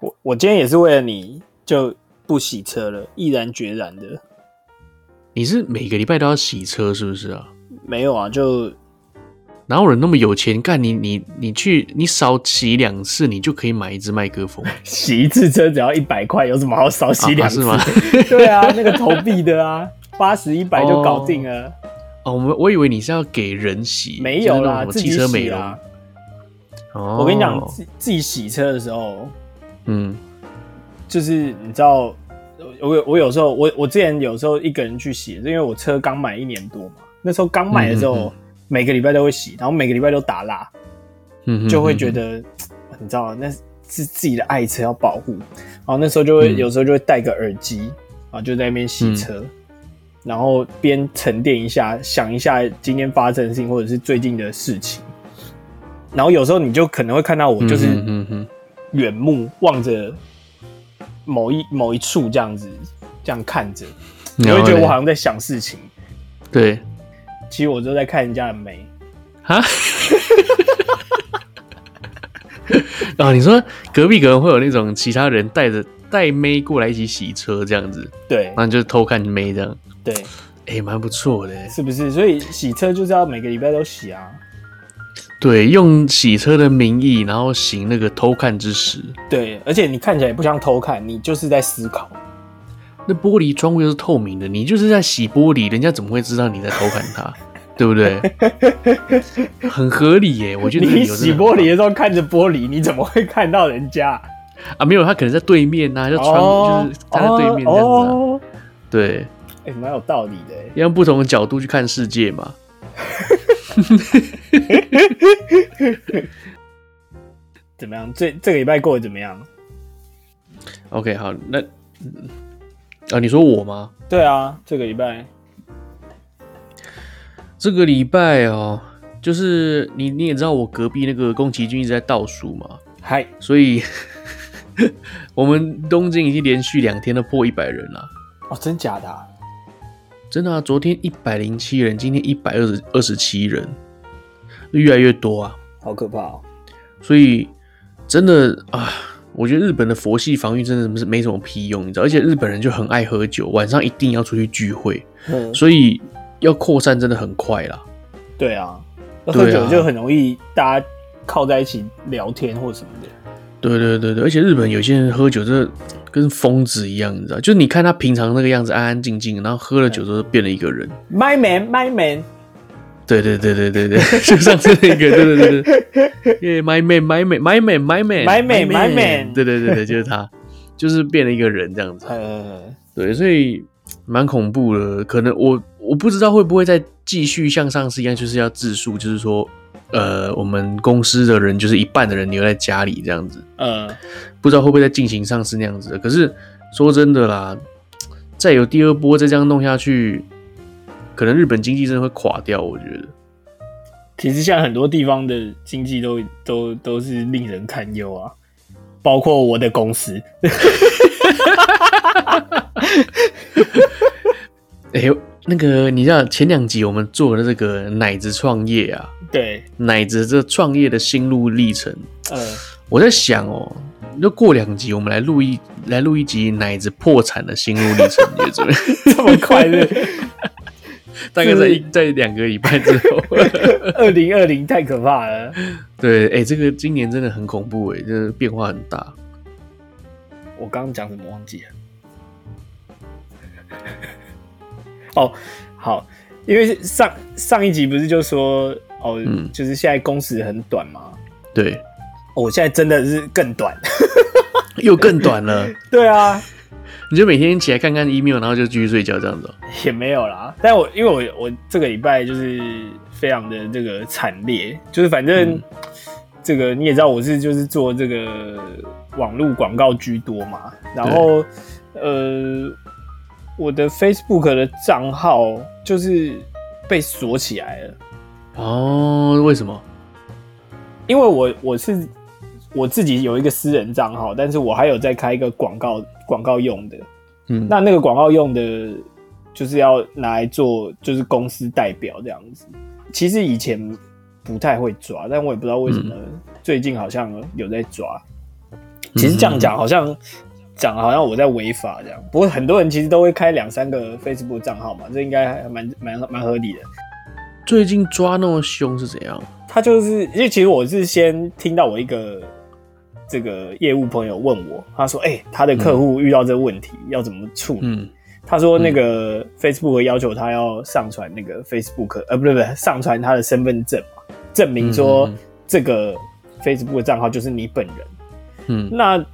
我我今天也是为了你就不洗车了，毅然决然的。你是每个礼拜都要洗车是不是啊？没有啊，就哪有人那么有钱干？你你你去，你少洗两次，你就可以买一支麦克风。洗一次车只要一百块，有什么好少洗两次？啊啊是吗？对啊，那个投币的啊，八十一百就搞定了。哦，我们我以为你是要给人洗，没有啦，就是、汽车美容。哦，我跟你讲，自自己洗车的时候，嗯，就是你知道。我有我有时候我我之前有时候一个人去洗，因为我车刚买一年多嘛，那时候刚买的时候，每个礼拜都会洗，然后每个礼拜都打蜡，嗯就会觉得你知道那是自己的爱车要保护，然后那时候就会、嗯、有时候就会戴个耳机啊，就在那边洗车，嗯、然后边沉淀一下，想一下今天发生的事情或者是最近的事情，然后有时候你就可能会看到我就是远目望着。某一某一处这样子，这样看着，你会觉得我好像在想事情。对，其实我都在看人家的妹。哈，啊，你说隔壁可能会有那种其他人带着带妹过来一起洗车这样子，对，然后就是偷看妹这样，对，哎、欸，蛮不错的，是不是？所以洗车就是要每个礼拜都洗啊。对，用洗车的名义，然后行那个偷看之实。对，而且你看起来也不像偷看，你就是在思考。那玻璃窗户又是透明的，你就是在洗玻璃，人家怎么会知道你在偷看它？对不对？很合理耶，我觉得你洗玻璃的时候看着玻璃，你怎么会看到人家啊？没有，他可能在对面呐、啊，就窗户就是他在对面这样子、啊哦。对，哎、欸，蛮有道理的，要用不同的角度去看世界嘛。怎么样？这这个礼拜过得怎么样？OK，好，那啊，你说我吗？对啊，这个礼拜，这个礼拜哦，就是你你也知道，我隔壁那个宫崎骏一直在倒数嘛，嗨，所以 我们东京已经连续两天都破一百人了。哦，真假的啊？真的啊，昨天一百零七人，今天一百二十二十七人，越来越多啊，好可怕哦！所以真的啊，我觉得日本的佛系防御真的是没什么屁用，你知道？而且日本人就很爱喝酒，晚上一定要出去聚会，嗯，所以要扩散真的很快啦。对啊，喝酒就很容易大家靠在一起聊天或什么的。对对对对，而且日本有些人喝酒，真的跟疯子一样，你知道？就是你看他平常那个样子，安安静静，然后喝了酒之后变了一个人。My man, my man。对对对对对对，就上次那个，对对对对，耶，my man, my man, my man, my man, my man, my man。对对对对，就是他，就是变了一个人这样子。对，所以蛮恐怖的。可能我我不知道会不会再继续像上次一样，就是要自述，就是说。呃，我们公司的人就是一半的人留在家里这样子，呃，不知道会不会再进行上市那样子的。可是说真的啦，再有第二波再这样弄下去，可能日本经济真的会垮掉。我觉得，其实现在很多地方的经济都都都是令人堪忧啊，包括我的公司。哎呦。那个，你知道前两集我们做的这个奶子创业啊，对，奶子这创业的心路历程，嗯，我在想哦，就过两集我们来录一来录一集奶子破产的心路历程，你觉得这么快乐？大概在在两个礼拜之后，二零二零太可怕了。对，哎、欸，这个今年真的很恐怖哎，真的变化很大。我刚刚讲什么忘记了？哦，好，因为上上一集不是就说哦、嗯，就是现在工时很短嘛。对，哦、我现在真的是更短，又更短了。对啊，你就每天起来看看 email，然后就继续睡觉这样子。也没有啦，但我因为我我这个礼拜就是非常的这个惨烈，就是反正这个你也知道我是就是做这个网络广告居多嘛，然后呃。我的 Facebook 的账号就是被锁起来了。哦，为什么？因为我我是我自己有一个私人账号，但是我还有在开一个广告广告用的。嗯，那那个广告用的，就是要拿来做，就是公司代表这样子。其实以前不太会抓，但我也不知道为什么最近好像有在抓。其实这样讲好像讲好像我在违法这样，不过很多人其实都会开两三个 Facebook 账号嘛，这应该还蛮蛮蛮合理的。最近抓那么凶是怎样？他就是因为其实我是先听到我一个这个业务朋友问我，他说：“哎、欸，他的客户遇到这个问题、嗯、要怎么处理？”嗯、他说：“那个 Facebook 要求他要上传那个 Facebook，呃，不对不对，上传他的身份证嘛，证明说这个 Facebook 账号就是你本人。”嗯，那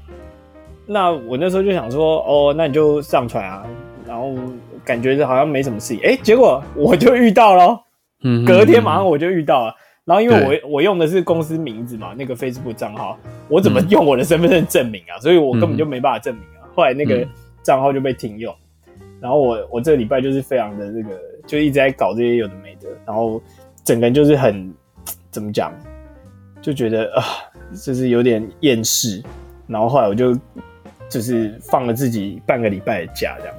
那我那时候就想说，哦，那你就上传啊，然后感觉好像没什么事情，哎、欸，结果我就遇到了，嗯，隔天马上我就遇到了，然后因为我我用的是公司名字嘛，那个 Facebook 账号，我怎么用我的身份证证明啊？嗯、所以我根本就没办法证明啊。后来那个账号就被停用，然后我我这个礼拜就是非常的这个，就一直在搞这些有的没的，然后整个人就是很怎么讲，就觉得啊。就是有点厌世，然后后来我就就是放了自己半个礼拜的假，这样。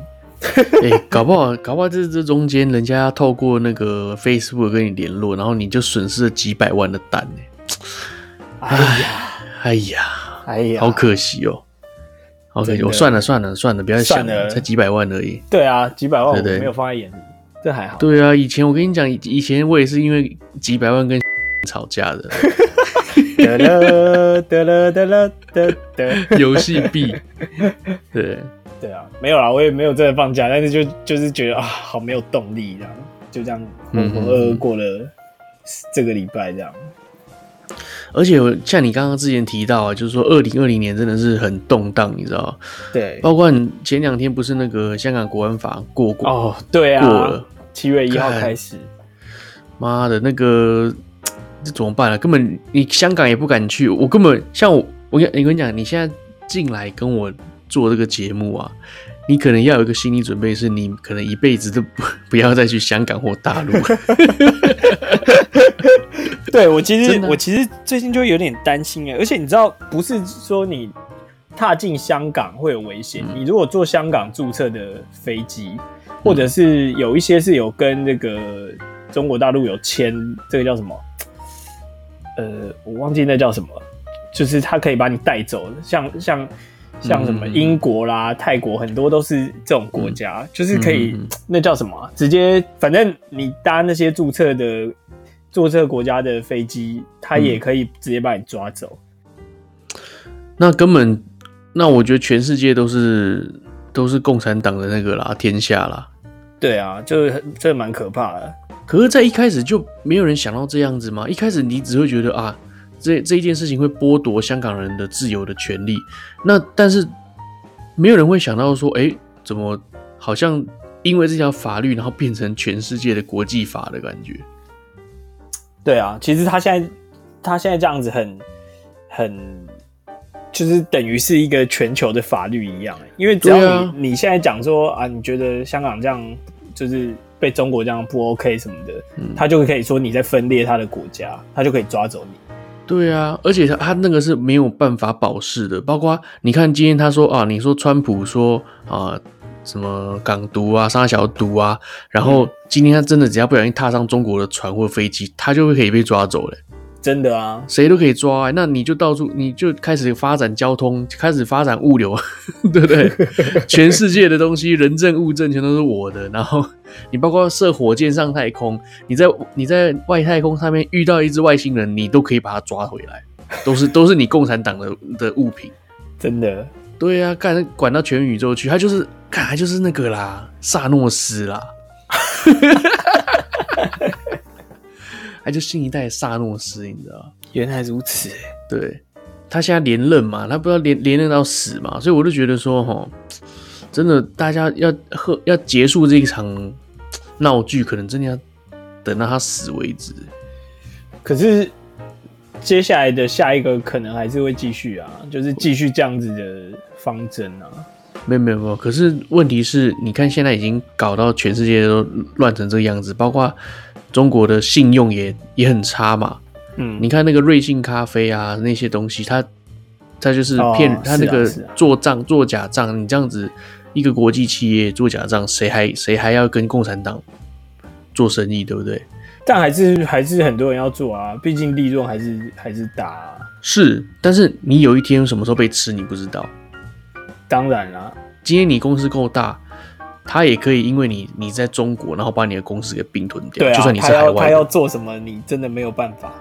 哎、欸，搞不好，搞不好这这中间人家透过那个 Facebook 跟你联络，然后你就损失了几百万的单呢。哎呀，哎呀，哎呀，好可惜哦。好可惜，我算了算了算了，不要想了，才几百万而已。对啊，几百万我没有放在眼里，对对这还好。对啊，以前我跟你讲，以前我也是因为几百万跟 吵架的。得了得了得了得得，游戏币，对对啊，没有啦，我也没有真的放假，但是就就是觉得啊，好没有动力这样，就这样浑浑噩噩过了这个礼拜这样。而且像你刚刚之前提到啊，就是说二零二零年真的是很动荡，你知道对，包括你前两天不是那个香港国安法过过哦，对啊，过了七月一号开始，妈的那个。这怎么办啊？根本你香港也不敢去，我根本像我，我跟你跟你讲，你现在进来跟我做这个节目啊，你可能要有一个心理准备，是你可能一辈子都不不要再去香港或大陆。对，我其实我其实最近就有点担心哎，而且你知道，不是说你踏进香港会有危险，嗯、你如果坐香港注册的飞机，或者是有一些是有跟那个中国大陆有签这个叫什么？呃，我忘记那叫什么，就是他可以把你带走，像像像什么英国啦、嗯、泰国，很多都是这种国家，嗯、就是可以，嗯、那叫什么，直接反正你搭那些注册的注册国家的飞机，他也可以直接把你抓走。那根本，那我觉得全世界都是都是共产党的那个啦，天下啦。对啊，就这蛮可怕的。可是，在一开始就没有人想到这样子吗？一开始你只会觉得啊，这这一件事情会剥夺香港人的自由的权利。那但是没有人会想到说，哎、欸，怎么好像因为这条法律，然后变成全世界的国际法的感觉？对啊，其实他现在他现在这样子很很，就是等于是一个全球的法律一样。因为只要你、啊、你现在讲说啊，你觉得香港这样就是。被中国这样不 OK 什么的，嗯、他就可以说你在分裂他的国家，他就可以抓走你。对啊，而且他他那个是没有办法保释的，包括你看今天他说啊，你说川普说啊什么港独啊、三小独啊，然后今天他真的只要不小心踏上中国的船或飞机，他就会可以被抓走了。真的啊，谁都可以抓，欸，那你就到处，你就开始发展交通，开始发展物流，对不对？全世界的东西，人证物证全都是我的。然后你包括射火箭上太空，你在你在外太空上面遇到一只外星人，你都可以把它抓回来，都是都是你共产党的的物品。真的？对呀，啊，干管到全宇宙去，他就是，看他就是那个啦，萨诺斯啦。他就新一代萨诺斯，你知道？原来如此，对，他现在连任嘛，他不知道连连任到死嘛，所以我就觉得说，齁，真的，大家要喝要结束这一场闹剧，可能真的要等到他死为止。可是接下来的下一个可能还是会继续啊，就是继续这样子的方针啊。没有没有没有，可是问题是，你看现在已经搞到全世界都乱成这个样子，包括。中国的信用也也很差嘛，嗯，你看那个瑞幸咖啡啊，那些东西，他他就是骗、哦、他那个做账、啊啊、做假账，你这样子一个国际企业做假账，谁还谁还要跟共产党做生意，对不对？但还是还是很多人要做啊，毕竟利润还是还是大啊。是，但是你有一天什么时候被吃，你不知道。当然啦，今天你公司够大，他也可以因为你你在中国，然后把你的公司给并吞掉。对啊，就算你是海外，他要他要做什么，你真的没有办法。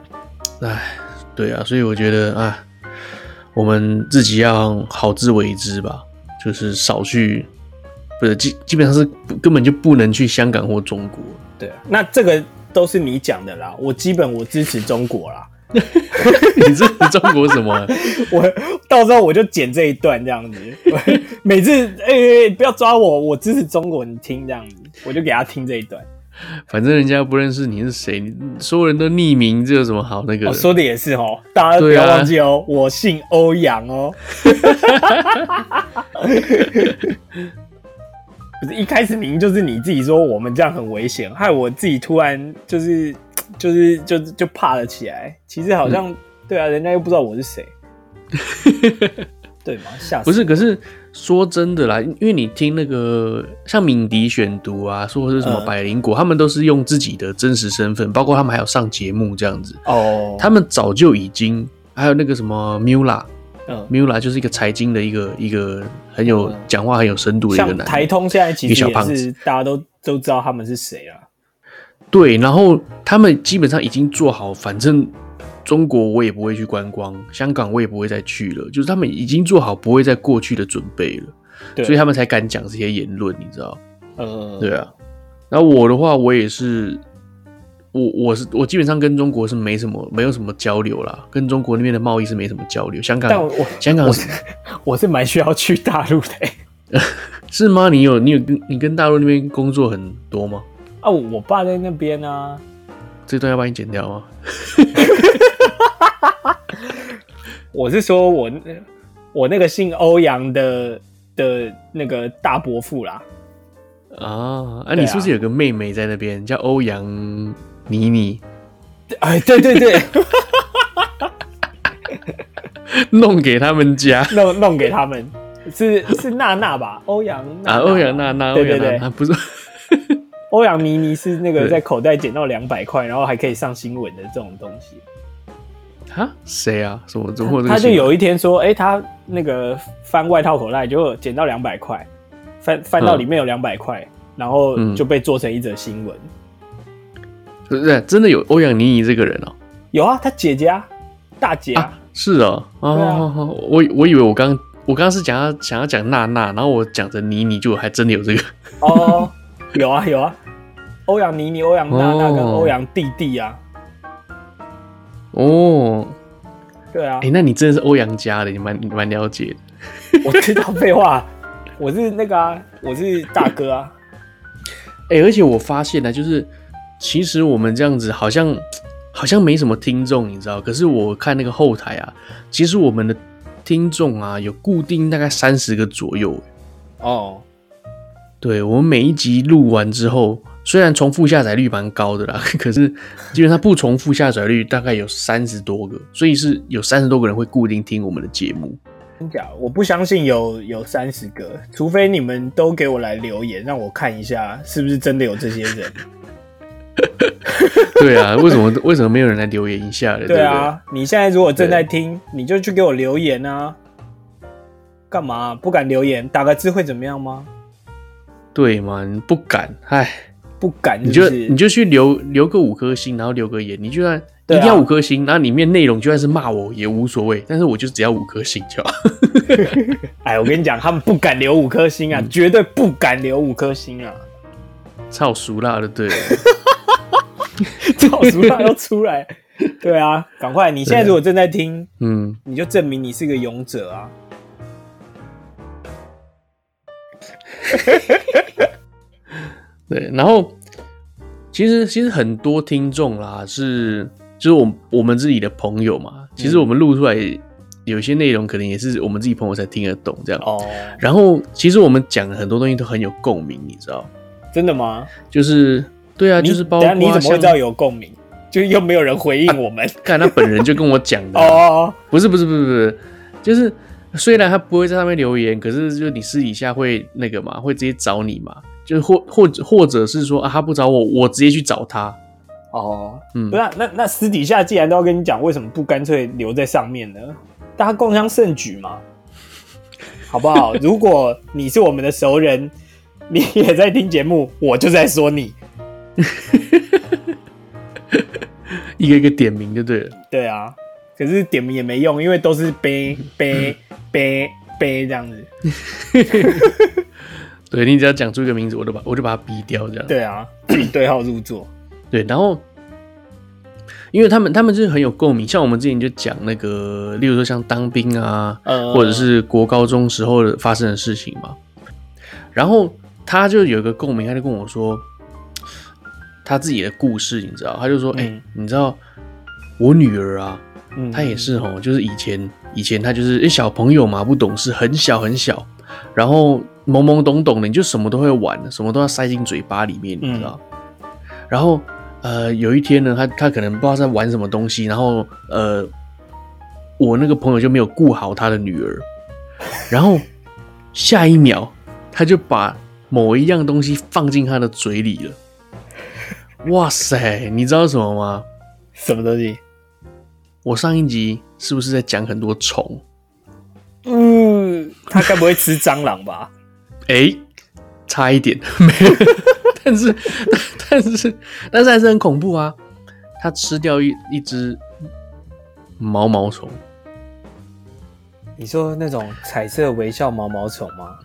唉，对啊，所以我觉得啊，我们自己要好自为之吧，就是少去，不是基基本上是根本就不能去香港或中国。对啊，那这个都是你讲的啦，我基本我支持中国啦。你这是中国什么？我到时候我就剪这一段这样子，每次哎、欸欸，不要抓我，我支持中国，你听这样子，我就给他听这一段。反正人家不认识你是谁，所有人都匿名，这有什么好那个、哦？说的也是哦，大家不要忘记哦，啊、我姓欧阳哦。不是一开始明明就是你自己说我们这样很危险，害我自己突然就是。就是就就怕了起来，其实好像、嗯、对啊，人家又不知道我是谁，对吗？吓死！不是，可是说真的啦，因为你听那个像敏迪选读啊，说是什么百灵果，嗯、他们都是用自己的真实身份，包括他们还有上节目这样子哦。他们早就已经还有那个什么 Mula，嗯，Mula 就是一个财经的一个一个很有讲、嗯、话很有深度的一个男人。台通现在其实也是大家都都知道他们是谁啊。对，然后他们基本上已经做好，反正中国我也不会去观光，香港我也不会再去了，就是他们已经做好不会再过去的准备了，对所以他们才敢讲这些言论，你知道？呃，对啊。然后我的话，我也是，我我是我基本上跟中国是没什么没有什么交流啦，跟中国那边的贸易是没什么交流。香港，但我香港是我是蛮需要去大陆的，是吗？你有你有跟你跟大陆那边工作很多吗？哦，我爸在那边呢、啊。这段要帮你剪掉吗？我是说我我那个姓欧阳的的那个大伯父啦。啊，啊，你是不是有个妹妹在那边叫欧阳妮妮？哎，对对对，弄给他们家，弄弄给他们，是是娜娜吧？欧阳啊，欧阳娜娜，对对对，啊、不是。欧阳妮妮是那个在口袋捡到两百块，然后还可以上新闻的这种东西。哈？谁啊？什么？怎么？他就有一天说，哎、欸，他那个翻外套口袋就捡到两百块，翻翻到里面有两百块，嗯、然后就被做成一则新闻。不是，真的有欧阳妮妮这个人哦、喔？有啊，她姐姐啊，大姐啊。啊是啊。啊，我我以为我刚我刚刚是讲要想要讲娜娜，然后我讲着妮妮，就还真的有这个。哦。有啊有啊，欧阳妮妮、欧阳娜娜跟欧阳弟弟啊。哦，对啊。哎、欸，那你真的是欧阳家的，你蛮你蛮了解的。我知道废话，我是那个啊，我是大哥啊。哎、欸，而且我发现呢，就是其实我们这样子好像好像没什么听众，你知道？可是我看那个后台啊，其实我们的听众啊有固定大概三十个左右。哦。对，我们每一集录完之后，虽然重复下载率蛮高的啦，可是基本上不重复下载率大概有三十多个，所以是有三十多个人会固定听我们的节目。真假？我不相信有有三十个，除非你们都给我来留言，让我看一下是不是真的有这些人。对啊，为什么为什么没有人来留言一下呢？对啊，对对，你现在如果正在听，你就去给我留言啊！干嘛不敢留言？打个字会怎么样吗？对嘛？你不敢，唉，不敢是不是，你就你就去留留个五颗星，然后留个言，你就算一定要五颗星，然后里面内容就算是骂我也无所谓，但是我就只要五颗星就好。哎，我跟你讲，他们不敢留五颗星啊，嗯、绝对不敢留五颗星啊！超熟辣的，对，超熟辣都出来，对啊，赶快！你现在如果正在听，嗯，你就证明你是个勇者啊！对，然后其实其实很多听众啦，是就是我我们自己的朋友嘛。其实我们录出来有些内容，可能也是我们自己朋友才听得懂这样。哦。然后其实我们讲很多东西都很有共鸣，你知道？真的吗？就是对啊，就是包括你怎么会知道有共鸣？就又没有人回应我们？看他本人就跟我讲的。哦，不是不是不是不是，就是。虽然他不会在上面留言，可是就你私底下会那个嘛，会直接找你嘛，就或或者或者是说啊，他不找我，我直接去找他，哦，嗯，不是、啊，那那私底下既然都要跟你讲，为什么不干脆留在上面呢？大家共襄盛举嘛，好不好？如果你是我们的熟人，你也在听节目，我就在说你，一个一个点名就对了。对啊，可是点名也没用，因为都是背背背背这样子。对，你只要讲出一个名字，我都把我就把他逼掉，这样。对啊，自己对号入座。对，然后，因为他们他们就是很有共鸣，像我们之前就讲那个，例如说像当兵啊，呃、或者是国高中时候的发生的事情嘛。然后他就有一个共鸣，他就跟我说他自己的故事，你知道？他就说：“哎、嗯欸，你知道我女儿啊，嗯、她也是哦，就是以前以前她就是一小朋友嘛，不懂事，很小很小，然后懵懵懂懂的，你就什么都会玩，什么都要塞进嘴巴里面，你知道？嗯、然后。”呃，有一天呢，他他可能不知道在玩什么东西，然后呃，我那个朋友就没有顾好他的女儿，然后下一秒他就把某一样东西放进他的嘴里了。哇塞，你知道什么吗？什么东西？我上一集是不是在讲很多虫？嗯，他该不会吃蟑螂吧？哎、欸，差一点 没有。但是，但是，但是还是很恐怖啊！他吃掉一一只毛毛虫。你说那种彩色微笑毛毛虫吗？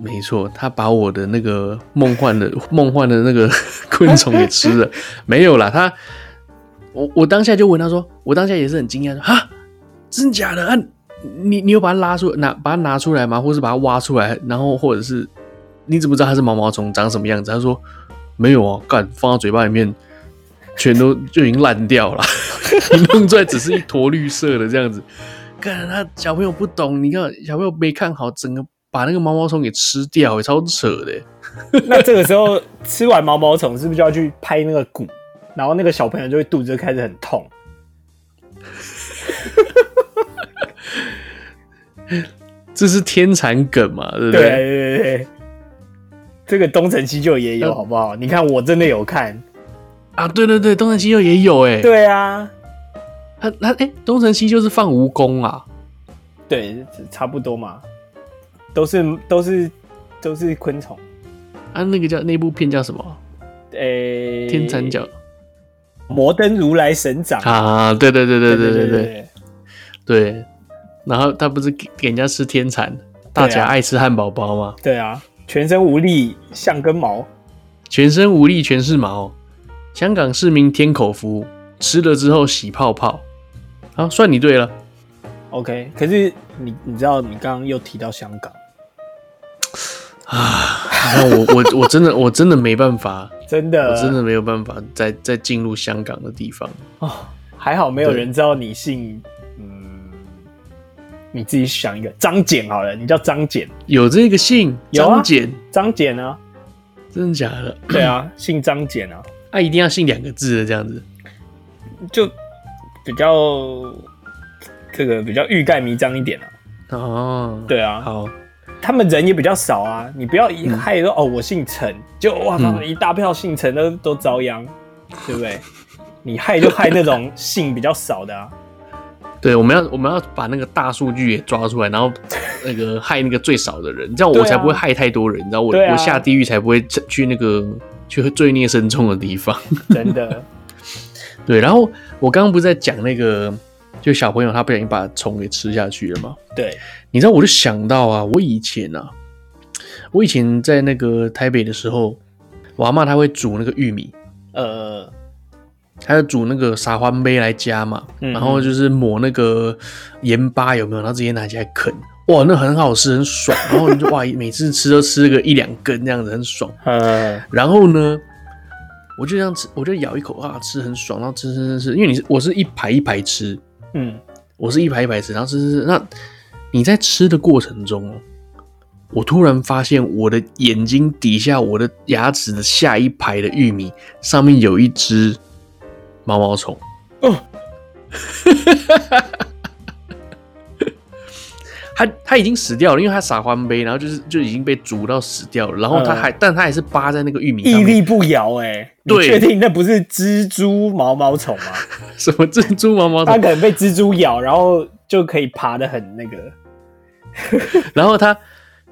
没错，他把我的那个梦幻的梦幻的那个昆虫给吃了。没有啦，他，我我当下就问他说，我当下也是很惊讶，说啊，真假的啊？你你有把它拉出拿把它拿出来吗？或是把它挖出来？然后或者是？你怎么知道它是毛毛虫长什么样子？他说没有啊，干放到嘴巴里面，全都就已经烂掉了，你 弄出来只是一坨绿色的这样子。干他小朋友不懂，你看小朋友没看好，整个把那个毛毛虫给吃掉，超扯的。那这个时候吃完毛毛虫是不是就要去拍那个鼓？然后那个小朋友就会肚子就开始很痛。这是天蚕梗嘛？对不对？对对对。这个东成西就也有，好不好？你看，我真的有看啊！对对对，东成西就也有哎。对啊，他他哎，东成西就是放蜈蚣啊。对，差不多嘛，都是都是都是昆虫。啊，那个叫那部片叫什么？诶，天蚕角，摩登如来神掌啊！对对对对对对对对。然后他不是给给人家吃天蚕，大家爱吃汉堡包吗？对啊。全身无力像根毛，全身无力全是毛。香港市民添口福，吃了之后洗泡泡。好，算你对了。OK，可是你你知道你刚刚又提到香港啊？那我我我真的我真的没办法，真的我真的没有办法再再进入香港的地方哦。还好没有人知道你姓。你自己想一个张简好了，你叫张简，有这个姓张简，张简啊，真的假的？对啊，姓张简啊，啊，一定要姓两个字的这样子，就比较这个比较欲盖弥彰一点啊。哦，对啊，好，他们人也比较少啊，你不要一害说、嗯、哦，我姓陈，就哇，他们一大票姓陈的都遭殃，嗯、对不对？你害就害那种姓比较少的啊。对，我们要我们要把那个大数据也抓出来，然后那个害那个最少的人，这样我才不会害太多人，你知道我、啊、我下地狱才不会去那个去罪孽深重的地方。真的，对。然后我刚刚不是在讲那个，就小朋友他不小心把虫给吃下去了吗？对，你知道我就想到啊，我以前啊，我以前在那个台北的时候，我阿嬷她会煮那个玉米，呃。还要煮那个撒欢杯来加嘛，嗯、然后就是抹那个盐巴有没有？然后直接拿起来啃，哇，那很好吃，很爽。然后你就哇，每次吃都吃个一两根这样子，很爽。然后呢，我就这样吃，我就咬一口啊，吃很爽。然后吃吃吃吃，因为你是我是一排一排吃，嗯，我是一排一排吃，然后吃吃吃。那你在吃的过程中，我突然发现我的眼睛底下，我的牙齿的下一排的玉米上面有一只。毛毛虫哦，他他已经死掉了，因为他撒欢杯，然后就是就已经被煮到死掉了。然后他还，嗯、但他还是扒在那个玉米上，屹立不摇。哎，你确定那不是蜘蛛毛毛虫吗？什么蜘蛛毛毛虫？他可能被蜘蛛咬，然后就可以爬的很那个。然后他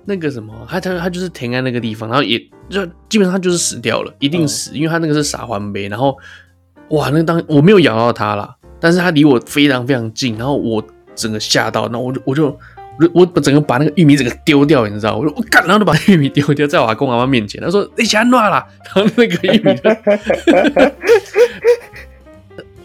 那个什么，他他他就是停在那个地方，然后也就基本上就是死掉了，一定死，嗯、因为他那个是撒欢杯。然后哇，那个当我没有咬到它啦，但是它离我非常非常近，然后我整个吓到，然后我就我就我我整个把那个玉米整个丢掉，你知道？我说我干，然后就把 玉米丢掉在我阿公阿妈面前，他说你想乱啦？然后那个玉米就，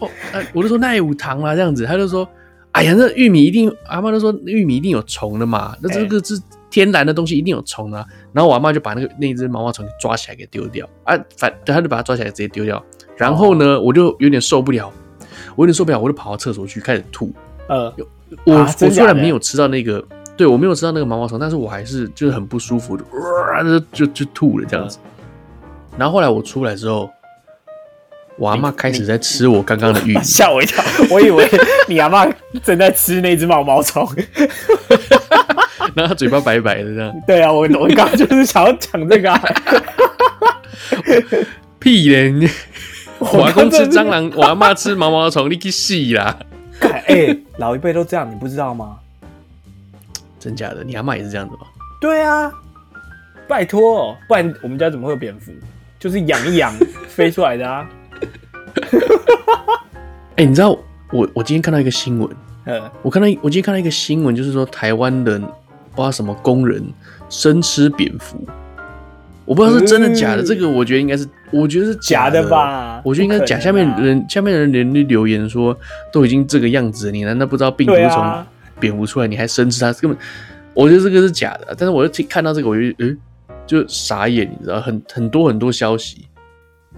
哦，我就说那有糖啦，这样子，他就说。哎呀，那玉米一定，阿妈都说玉米一定有虫的嘛，那这个是天然的东西，一定有虫啊。然后我阿妈就把那个那只毛毛虫抓起来给丢掉啊，反对，他就把它抓起来直接丢掉。然后呢，我就有点受不了，我有点受不了，我就跑到厕所去开始吐。呃，我、啊、我虽然没有吃到那个，对我没有吃到那个毛毛虫，但是我还是就是很不舒服，就就就吐了这样子。然后后来我出来之后。我阿妈开始在吃我刚刚的玉米，吓我一跳，我以为你阿妈正在吃那只毛毛虫，然后她嘴巴白白的这样。对啊，我我刚刚就是想要讲这个、啊，屁咧！我阿公吃蟑螂，我阿妈吃毛毛虫，你去死 啦！哎、欸，老一辈都这样，你不知道吗？真假的？你阿妈也是这样子吗？对啊，拜托，不然我们家怎么会有蝙蝠？就是养一养 飞出来的啊。哎、欸，你知道我我今天看到一个新闻，呃，我看到我今天看到一个新闻，就是说台湾的不知道什么工人生吃蝙蝠，我不知道是真的假的。这个我觉得应该是，我觉得是假的，吧？我觉得应该假。下面人下面的人连留言说，都已经这个样子了，你难道不知道病毒从蝙蝠出来，你还生吃它？根本我觉得这个是假的。但是我就看到这个，我就嗯、欸，就傻眼，你知道，很很多很多消息，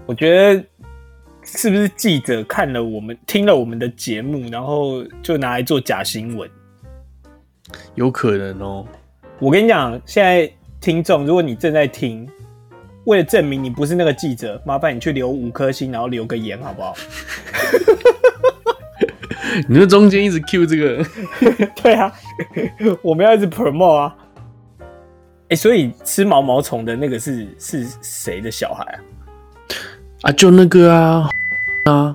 我觉得。是不是记者看了我们听了我们的节目，然后就拿来做假新闻？有可能哦。我跟你讲，现在听众，如果你正在听，为了证明你不是那个记者，麻烦你去留五颗星，然后留个言，好不好？你说中间一直 Q 这个？对啊，我们要一直 promote 啊。哎、欸，所以吃毛毛虫的那个是是谁的小孩啊？啊，就那个啊。啊！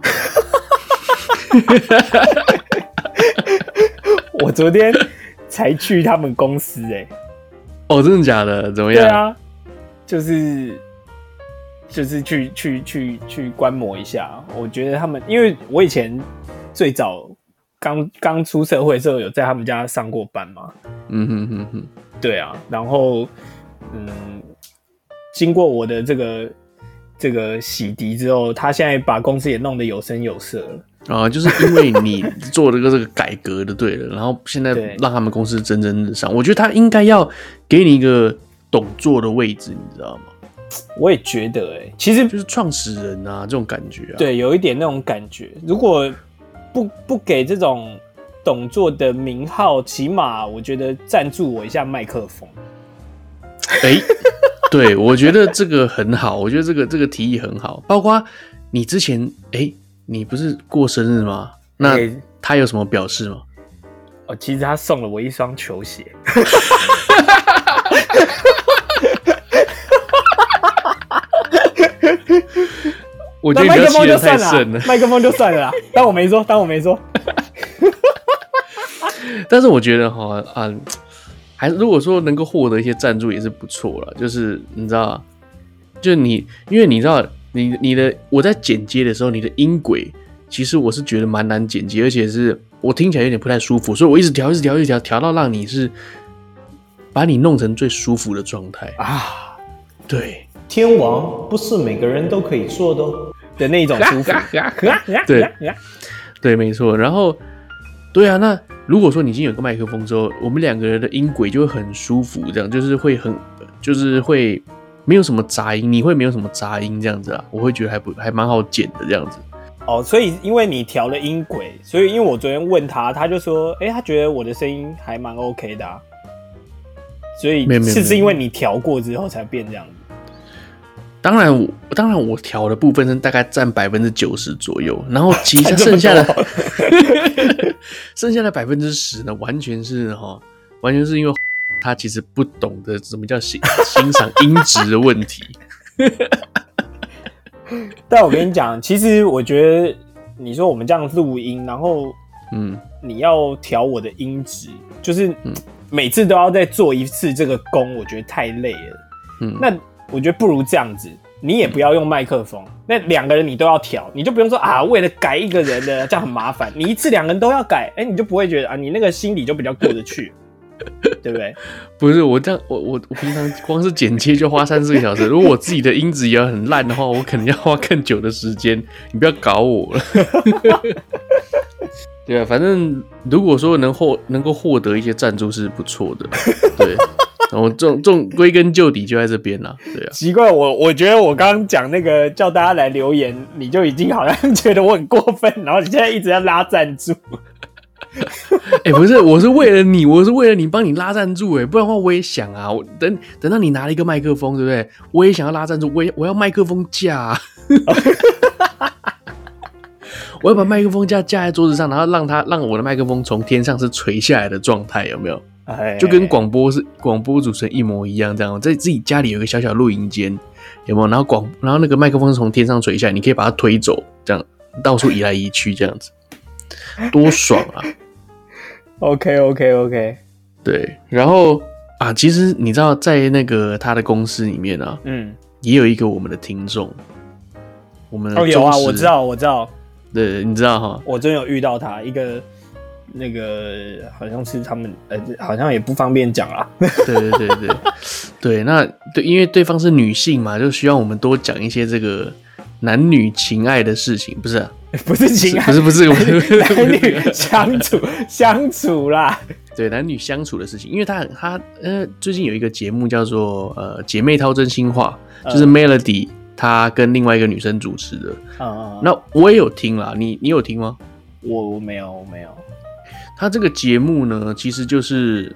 我昨天才去他们公司哎、欸！哦，真的假的？怎么样？对啊，就是就是去去去去观摩一下。我觉得他们，因为我以前最早刚刚出社会的时候，有在他们家上过班嘛。嗯哼哼哼，对啊。然后嗯，经过我的这个。这个洗涤之后，他现在把公司也弄得有声有色了啊！就是因为你做了个这个改革的，对了，然后现在让他们公司蒸蒸日上。我觉得他应该要给你一个董座的位置，你知道吗？我也觉得、欸，哎，其实就是创始人啊，这种感觉啊，对，有一点那种感觉。如果不不给这种董座的名号，起码我觉得赞助我一下麦克风。哎。对，我觉得这个很好，我觉得这个这个提议很好。包括你之前，哎，你不是过生日吗？那他有什么表示吗？哦，其实他送了我一双球鞋。我觉得麦克风就算了，麦克风就算了啦，当我没说，当我没说。但是我觉得哈啊。还如果说能够获得一些赞助也是不错了，就是你知道，就你因为你知道你你的我在剪接的时候，你的音轨其实我是觉得蛮难剪接，而且是我听起来有点不太舒服，所以我一直调一直调一直调调到让你是把你弄成最舒服的状态啊。对，天王不是每个人都可以做的的那种舒服。对对，没错。然后对啊，那。如果说你已经有个麦克风之后，我们两个人的音轨就会很舒服，这样就是会很，就是会没有什么杂音，你会没有什么杂音这样子啊，我会觉得还不还蛮好剪的这样子。哦，所以因为你调了音轨，所以因为我昨天问他，他就说，哎、欸，他觉得我的声音还蛮 OK 的，啊，所以是不是因为你调过之后才变这样子？当然我，当然我调的部分是大概占百分之九十左右，然后其实剩下的 剩下的百分之十呢，完全是哈，完全是因为他其实不懂得什么叫欣欣赏音质的问题。但我跟你讲，其实我觉得你说我们这样录音，然后嗯，你要调我的音质，就是每次都要再做一次这个工，我觉得太累了。嗯，那我觉得不如这样子。你也不要用麦克风，那两个人你都要调，你就不用说啊，为了改一个人的这样很麻烦。你一次两个人都要改，哎、欸，你就不会觉得啊，你那个心里就比较过得去，对不对？不是我这样，我我我平常光是剪切就花三四个小时，如果我自己的音质也很烂的话，我可能要花更久的时间。你不要搞我了。对啊，反正如果说能获能够获得一些赞助是不错的，对。然后这种这种归根究底就在这边了，对啊。奇怪，我我觉得我刚刚讲那个叫大家来留言，你就已经好像觉得我很过分，然后你现在一直在拉赞助。哎、欸，不是，我是为了你，我是为了你帮你拉赞助，哎，不然的话我也想啊，我等等到你拿了一个麦克风，对不对？我也想要拉赞助，我也我要麦克风架、啊，我要把麦克风架架在桌子上，然后让它让我的麦克风从天上是垂下来的状态，有没有？就跟广播是广播主持人一模一样，这样在自己家里有个小小录音间，有没有？然后广，然后那个麦克风是从天上垂下来，你可以把它推走，这样到处移来移去，这样子多爽啊！OK OK OK，对。然后啊，其实你知道，在那个他的公司里面啊，嗯，也有一个我们的听众，我们哦有啊，我知道，我知道，对，你知道哈，我真有遇到他一个。那个好像是他们，呃，好像也不方便讲 啦。对对对对对，那对，因为对方是女性嘛，就需要我们多讲一些这个男女情爱的事情，不是、啊？不是情爱，不是不是，男女相处相处啦。对，男女相处的事情，因为他他呃，最近有一个节目叫做呃姐妹掏真心话，就是 Melody 她跟另外一个女生主持的。嗯，那我也有听啦，你你有听吗？我我没有我没有。他这个节目呢，其实就是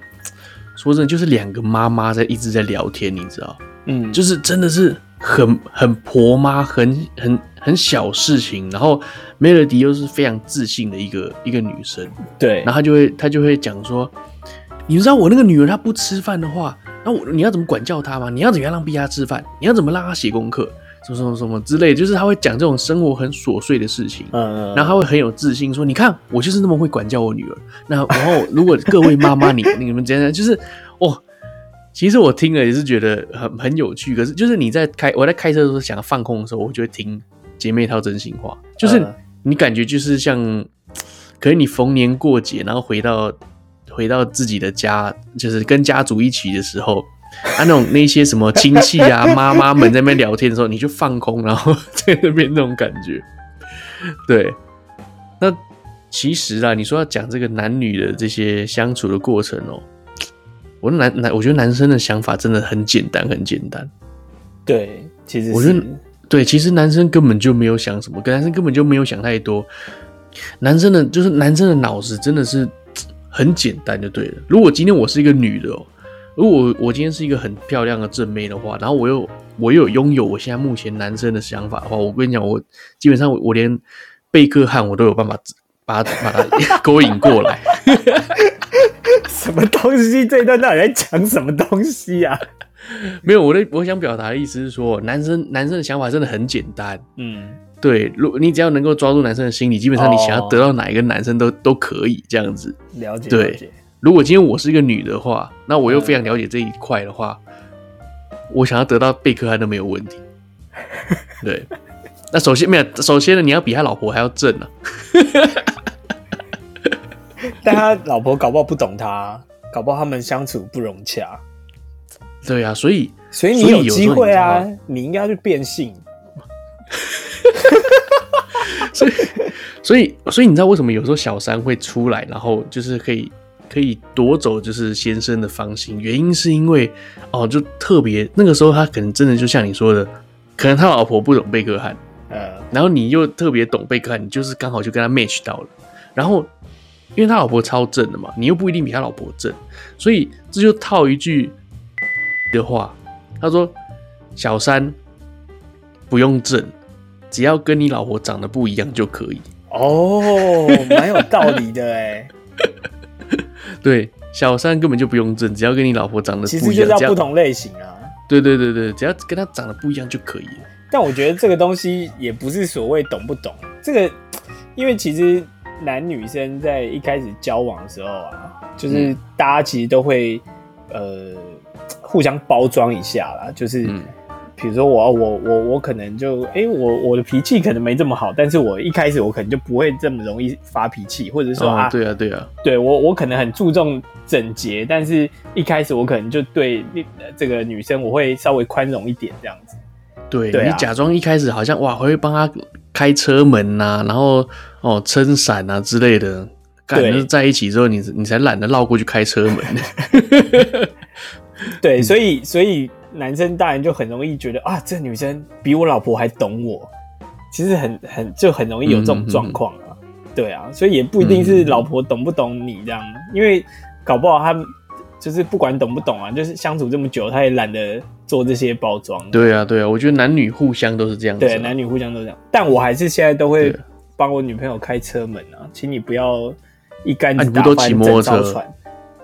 说真的，就是两个妈妈在一直在聊天，你知道？嗯，就是真的是很很婆妈，很很很小事情。然后 Melody 又是非常自信的一个一个女生，对。然后她就会她就会讲说，你知道我那个女儿她不吃饭的话，那我你要怎么管教她吗？你要怎么样让逼她吃饭？你要怎么让她写功课？什么什么什么之类，就是她会讲这种生活很琐碎的事情，嗯，然后她会很有自信说：“你看，我就是那么会管教我女儿。”那然后，如果各位妈妈，你 你们真的就是哦，其实我听了也是觉得很很有趣。可是，就是你在开我在开车的时候想要放空的时候，我就会听姐妹套真心话，就是你感觉就是像，可能你逢年过节，然后回到回到自己的家，就是跟家族一起的时候。啊，那种那些什么亲戚啊、妈妈们在那边聊天的时候，你就放空，然后在那边那种感觉。对，那其实啊，你说要讲这个男女的这些相处的过程哦、喔，我男男，我觉得男生的想法真的很简单，很简单。对，其实我觉得对，其实男生根本就没有想什么，跟男生根本就没有想太多。男生的，就是男生的脑子真的是很简单就对了。如果今天我是一个女的哦、喔。如果我今天是一个很漂亮的正妹的话，然后我又我又有拥有我现在目前男生的想法的话，我跟你讲，我基本上我连贝克汉我都有办法把他把他勾引过来。什么东西？这一段到底在讲什么东西啊？没有，我的我想表达的意思是说，男生男生的想法真的很简单。嗯，对，如你只要能够抓住男生的心理，基本上你想要得到哪一个男生都、哦、都可以这样子。了解，对。了解。如果今天我是一个女的话，那我又非常了解这一块的话，嗯、我想要得到贝克汉都没有问题。对，那首先没有，首先呢，你要比他老婆还要正啊。但他老婆搞不好不懂他，搞不好他们相处不融洽。对啊，所以所以你有机会啊，你，你应该去变性。所以所以所以你知道为什么有时候小三会出来，然后就是可以。可以夺走就是先生的芳心，原因是因为哦，就特别那个时候他可能真的就像你说的，可能他老婆不懂贝克汉，呃，然后你又特别懂贝克汉，你就是刚好就跟他 match 到了。然后因为他老婆超正的嘛，你又不一定比他老婆正，所以这就套一句的话，他说：“小三不用正，只要跟你老婆长得不一样就可以。”哦，蛮有道理的哎。对，小三根本就不用正，只要跟你老婆长得不一样，其实就是要不同类型啊。对对对对，只要跟他长得不一样就可以了。但我觉得这个东西也不是所谓懂不懂，这个因为其实男女生在一开始交往的时候啊，就是大家其实都会、嗯、呃互相包装一下啦，就是。嗯比如说我我我我可能就哎、欸、我我的脾气可能没这么好，但是我一开始我可能就不会这么容易发脾气，或者说、哦、啊对啊对啊，对我我可能很注重整洁，但是一开始我可能就对这个女生我会稍微宽容一点这样子。对，你假装一开始好像哇我会帮他开车门呐、啊，然后哦撑伞啊之类的，感觉在一起之后你你才懒得绕过去开车门。对，所以所以。男生大人就很容易觉得啊，这女生比我老婆还懂我，其实很很就很容易有这种状况啊，嗯、对啊，所以也不一定是老婆懂不懂你这样，嗯、因为搞不好他就是不管懂不懂啊，就是相处这么久，他也懒得做这些包装。对啊，对啊，我觉得男女互相都是这样子，对，男女互相都这样，但我还是现在都会帮我女朋友开车门啊，请你不要一竿子打翻整艘船，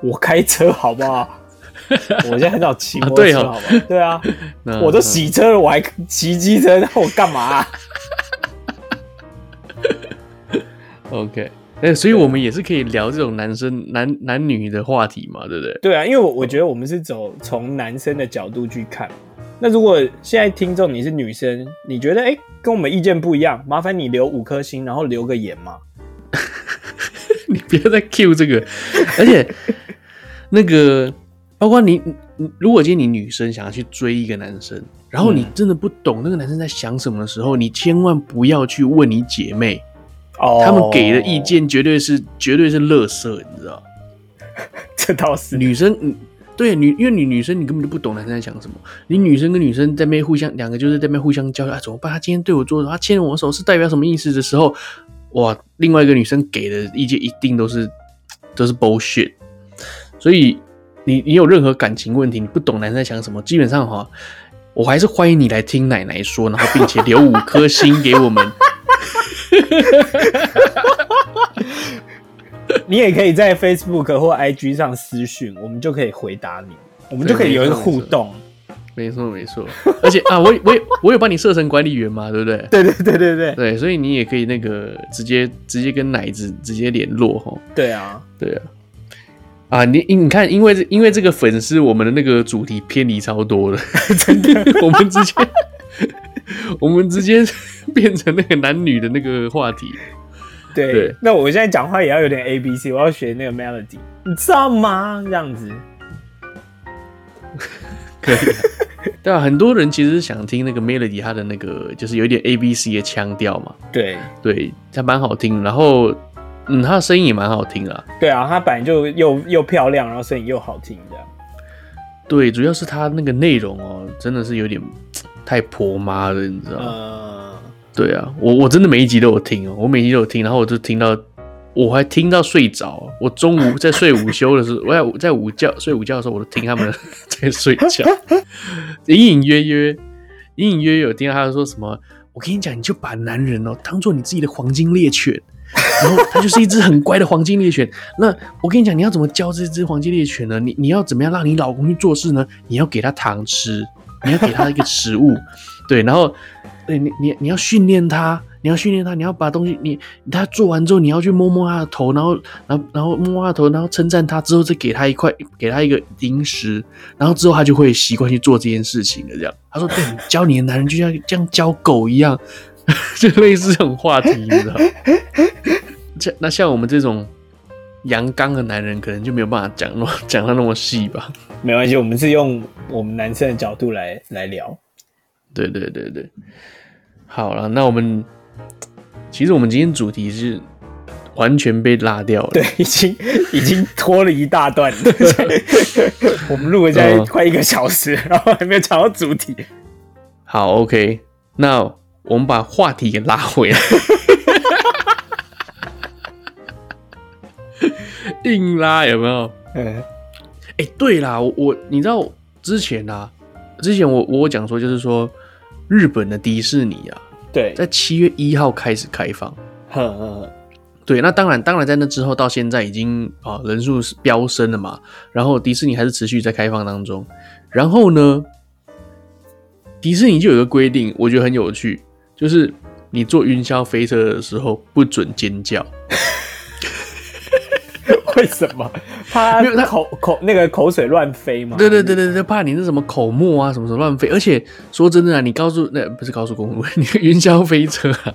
我开车好不好？我现在很少骑摩托车，好吧？对啊，我都洗车了，我还骑机车，那我干嘛啊？OK，哎，所以我们也是可以聊这种男生男男女的话题嘛，对不对？对啊，因为我我觉得我们是走从男生的角度去看。那如果现在听众你是女生，你觉得哎跟我们意见不一样，麻烦你留五颗星，然后留个言嘛。你不要再 Q 这个，而且那个。包括你，如果今天你女生想要去追一个男生，然后你真的不懂那个男生在想什么的时候，嗯、你千万不要去问你姐妹，哦，他们给的意见绝对是绝对是垃圾，你知道？这倒是女生，对女，因为你女生你根本就不懂男生在想什么，你女生跟女生在那边互相两个就是在那边互相交流啊，怎么办？他今天对我做的，他牵我手是代表什么意思的时候，哇，另外一个女生给的意见一定都是都是 bullshit，所以。你你有任何感情问题，你不懂男生在想什么，基本上哈，我还是欢迎你来听奶奶说，然后并且留五颗星给我们。你也可以在 Facebook 或 IG 上私讯，我们就可以回答你，我们就可以有一个互动。没错没错，而且啊，我我我有帮你设成管理员嘛，对不对？对对对对对对，所以你也可以那个直接直接跟奶子直接联络哈。对啊对啊。啊，你你看，因为因为这个粉丝，我们的那个主题偏离超多了，真的，我们直接 我们直接变成那个男女的那个话题。对，对那我现在讲话也要有点 A B C，我要学那个 melody，你知道吗？这样子可以、啊，对啊，很多人其实是想听那个 melody，他的那个就是有一点 A B C 的腔调嘛。对，对，他蛮好听，然后。嗯，他的声音也蛮好听啊。对啊，他本来就又又漂亮，然后声音又好听，这样。对，主要是他那个内容哦，真的是有点太婆妈了，你知道。对啊，我我真的每一集都有听哦，我每一集都有听，然后我就听到，我还听到睡着。我中午在睡午休的时候，我在在午觉睡午觉的时候，我都听他们 在睡觉，隐隐约约，隐隐约约有听到他说什么。我跟你讲，你就把男人哦当做你自己的黄金猎犬。然后它就是一只很乖的黄金猎犬。那我跟你讲，你要怎么教这只黄金猎犬呢？你你要怎么样让你老公去做事呢？你要给他糖吃，你要给他一个食物，对，然后对你你你要训练他，你要训练他，你要把东西你他做完之后，你要去摸摸他的头，然后然后然后摸摸他的头，然后称赞他之后，再给他一块，给他一个零食，然后之后他就会习惯去做这件事情了。这样，他说：“对，教你的男人就像这样教狗一样。”就类似这种话题，你知道？像那像我们这种阳刚的男人，可能就没有办法讲那讲的那么细吧。没关系，我们是用我们男生的角度来来聊。对对对对，好了，那我们其实我们今天主题是完全被拉掉了，对，已经已经拖了一大段了。我们录了现在快一个小时，然后还没有讲到主题。好，OK，那。我们把话题给拉回来，硬拉有没有？哎、欸，对啦，我你知道之前啊，之前我我讲说就是说日本的迪士尼啊，对，在七月一号开始开放，呵呵呵对，那当然，当然在那之后到现在已经啊人数是飙升了嘛。然后迪士尼还是持续在开放当中。然后呢，迪士尼就有一个规定，我觉得很有趣，就是你坐云霄飞车的时候不准尖叫。为什么？怕没有他口口那个口水乱飞嘛？对对对对对，怕你那什么口沫啊什么什么乱飞。而且说真的啊，你高速那不是高速公路，你云霄飞车啊，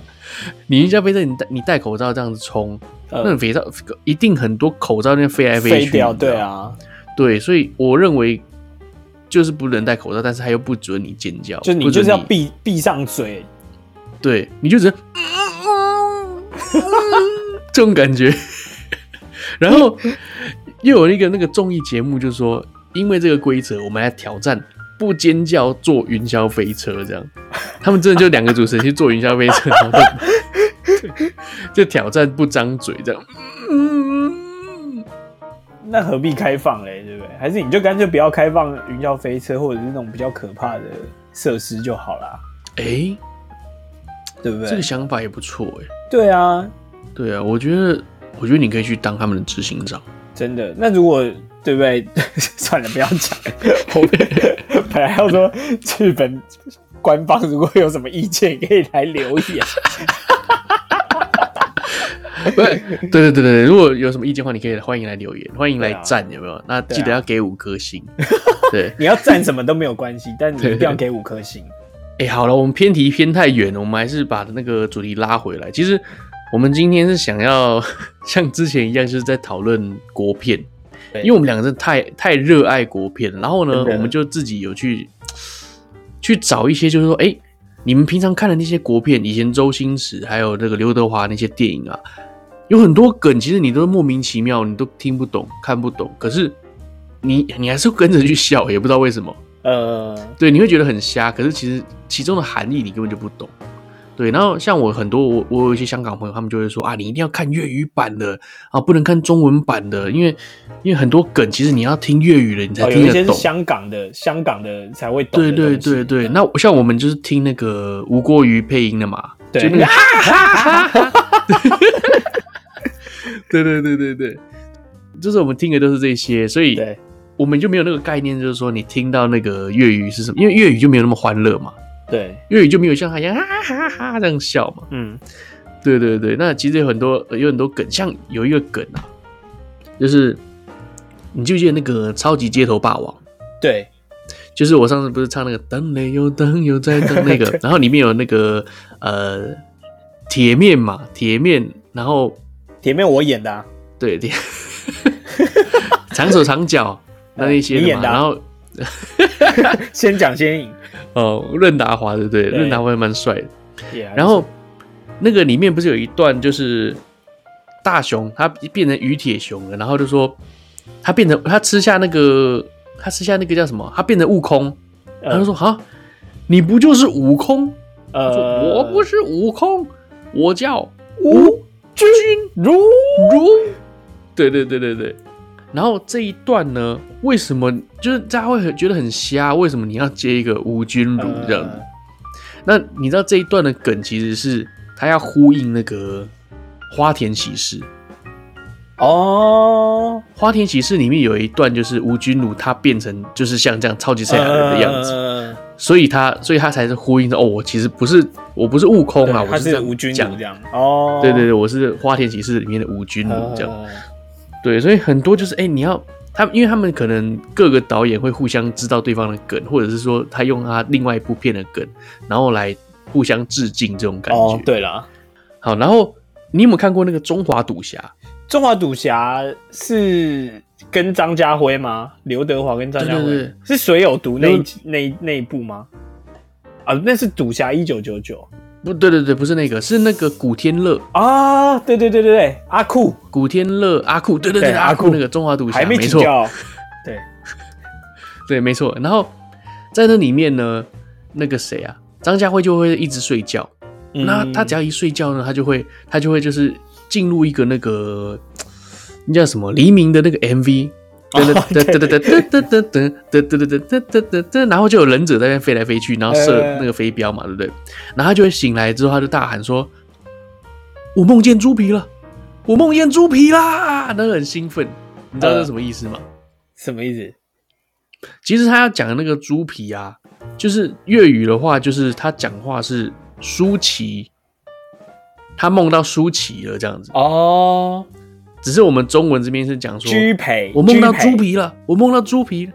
你云霄飞车你戴你戴口罩这样子冲，呃、那种肥皂一定很多口罩那边飞来飞去。飞掉，对啊，对，所以我认为就是不能戴口罩，但是他又不准你尖叫，就你就是要闭闭上嘴，对，你就只能 这种感觉。然后又有一个那个综艺节目，就是说，因为这个规则，我们来挑战不尖叫坐云霄飞车，这样。他们真的就两个主持人去坐云霄飞车，然后就挑战不张嘴，这样。嗯，那何必开放嘞？对不对？还是你就干脆不要开放云霄飞车，或者是那种比较可怕的设施就好啦？哎、欸，对不对？这个想法也不错哎。对啊，对啊，我觉得。我觉得你可以去当他们的执行长，真的。那如果对不对？算了，不要讲。我本来要说日本官方如果有什么意见，可以来留言。对对对对，如果有什么意见的话，你可以欢迎来留言，欢迎来赞，有没有？那记得要给五颗星。对，你要赞什么都没有关系，但你一定要给五颗星。哎，好了，我们偏题偏太远了，我们还是把那个主题拉回来。其实。我们今天是想要 像之前一样，就是在讨论国片，因为我们两个人太太热爱国片，然后呢，我们就自己有去 去找一些，就是说，哎，你们平常看的那些国片，以前周星驰还有那个刘德华那些电影啊，有很多梗，其实你都莫名其妙，你都听不懂、看不懂，可是你你还是跟着去笑，也不知道为什么，呃，对，你会觉得很瞎，可是其实其中的含义你根本就不懂。对，然后像我很多我我有一些香港朋友，他们就会说啊，你一定要看粤语版的啊，不能看中文版的，因为因为很多梗其实你要听粤语的，你才听得懂。哦、有一些是香港的，香港的才会懂。对对对对，那像我们就是听那个吴郭瑜配音的嘛，对，对对对对对，就是我们听的都是这些，所以我们就没有那个概念，就是说你听到那个粤语是什么，因为粤语就没有那么欢乐嘛。对，粤语就没有像他一样哈哈哈哈这样笑嘛。嗯，对对对，那其实有很多有很多梗，像有一个梗啊，就是你记不记得那个超级街头霸王？对，就是我上次不是唱那个灯嘞又等又在等那个，然后里面有那个呃铁面嘛，铁面，然后铁面我演的，啊，对，长手长脚那一些的嘛，然后先讲先赢。哦，任达华对不对？任达华还蛮帅的。然后那个里面不是有一段，就是大雄他变成于铁雄了，然后就说他变成他吃下那个他吃下那个叫什么？他变成悟空，然后说哈，你不就是悟空？呃，我不是悟空，我叫吴君如如。对对对对对。然后这一段呢，为什么就是大家会很觉得很瞎？为什么你要接一个吴君如这样子？呃、那你知道这一段的梗其实是他要呼应那个花田喜事哦。花田喜事里面有一段就是吴君如他变成就是像这样超级赛亚人的样子，呃、所以他所以他才是呼应的哦。我其实不是我不是悟空啊，我是吴君如这样哦。对对对，我是花田喜事里面的吴君如这样。呃对，所以很多就是哎，你要他，因为他们可能各个导演会互相知道对方的梗，或者是说他用他另外一部片的梗，然后来互相致敬这种感觉。哦，对了，好，然后你有没有看过那个《中华赌侠》？《中华赌侠》是跟张家辉吗？刘德华跟张家辉是谁有毒那那那，那一部吗？啊，那是《赌侠一九九九》。不对对对，不是那个，是那个古天乐啊！对对对对对，阿酷，古天乐，阿酷，对对对，阿酷那个中华赌侠，没错，对对，没错。然后在那里面呢，那个谁啊，张家辉就会一直睡觉。那他只要一睡觉呢，他就会他就会就是进入一个那个那叫什么黎明的那个 MV。噔噔噔噔噔噔噔噔噔噔噔噔噔噔噔，然后就有忍者在那边飞来飞去，然后射那个飞镖嘛，对不对？然后他就会醒来之后，他就大喊说：“我梦见猪皮了，我梦见猪皮啦，那很兴奋。你知道这是什么意思吗？呃、什么意思？其实他要讲的那个猪皮啊，就是粤语的话，就是他讲话是舒淇，他梦到舒淇了这样子哦。只是我们中文这边是讲说我梦到猪皮了，我梦到猪皮了。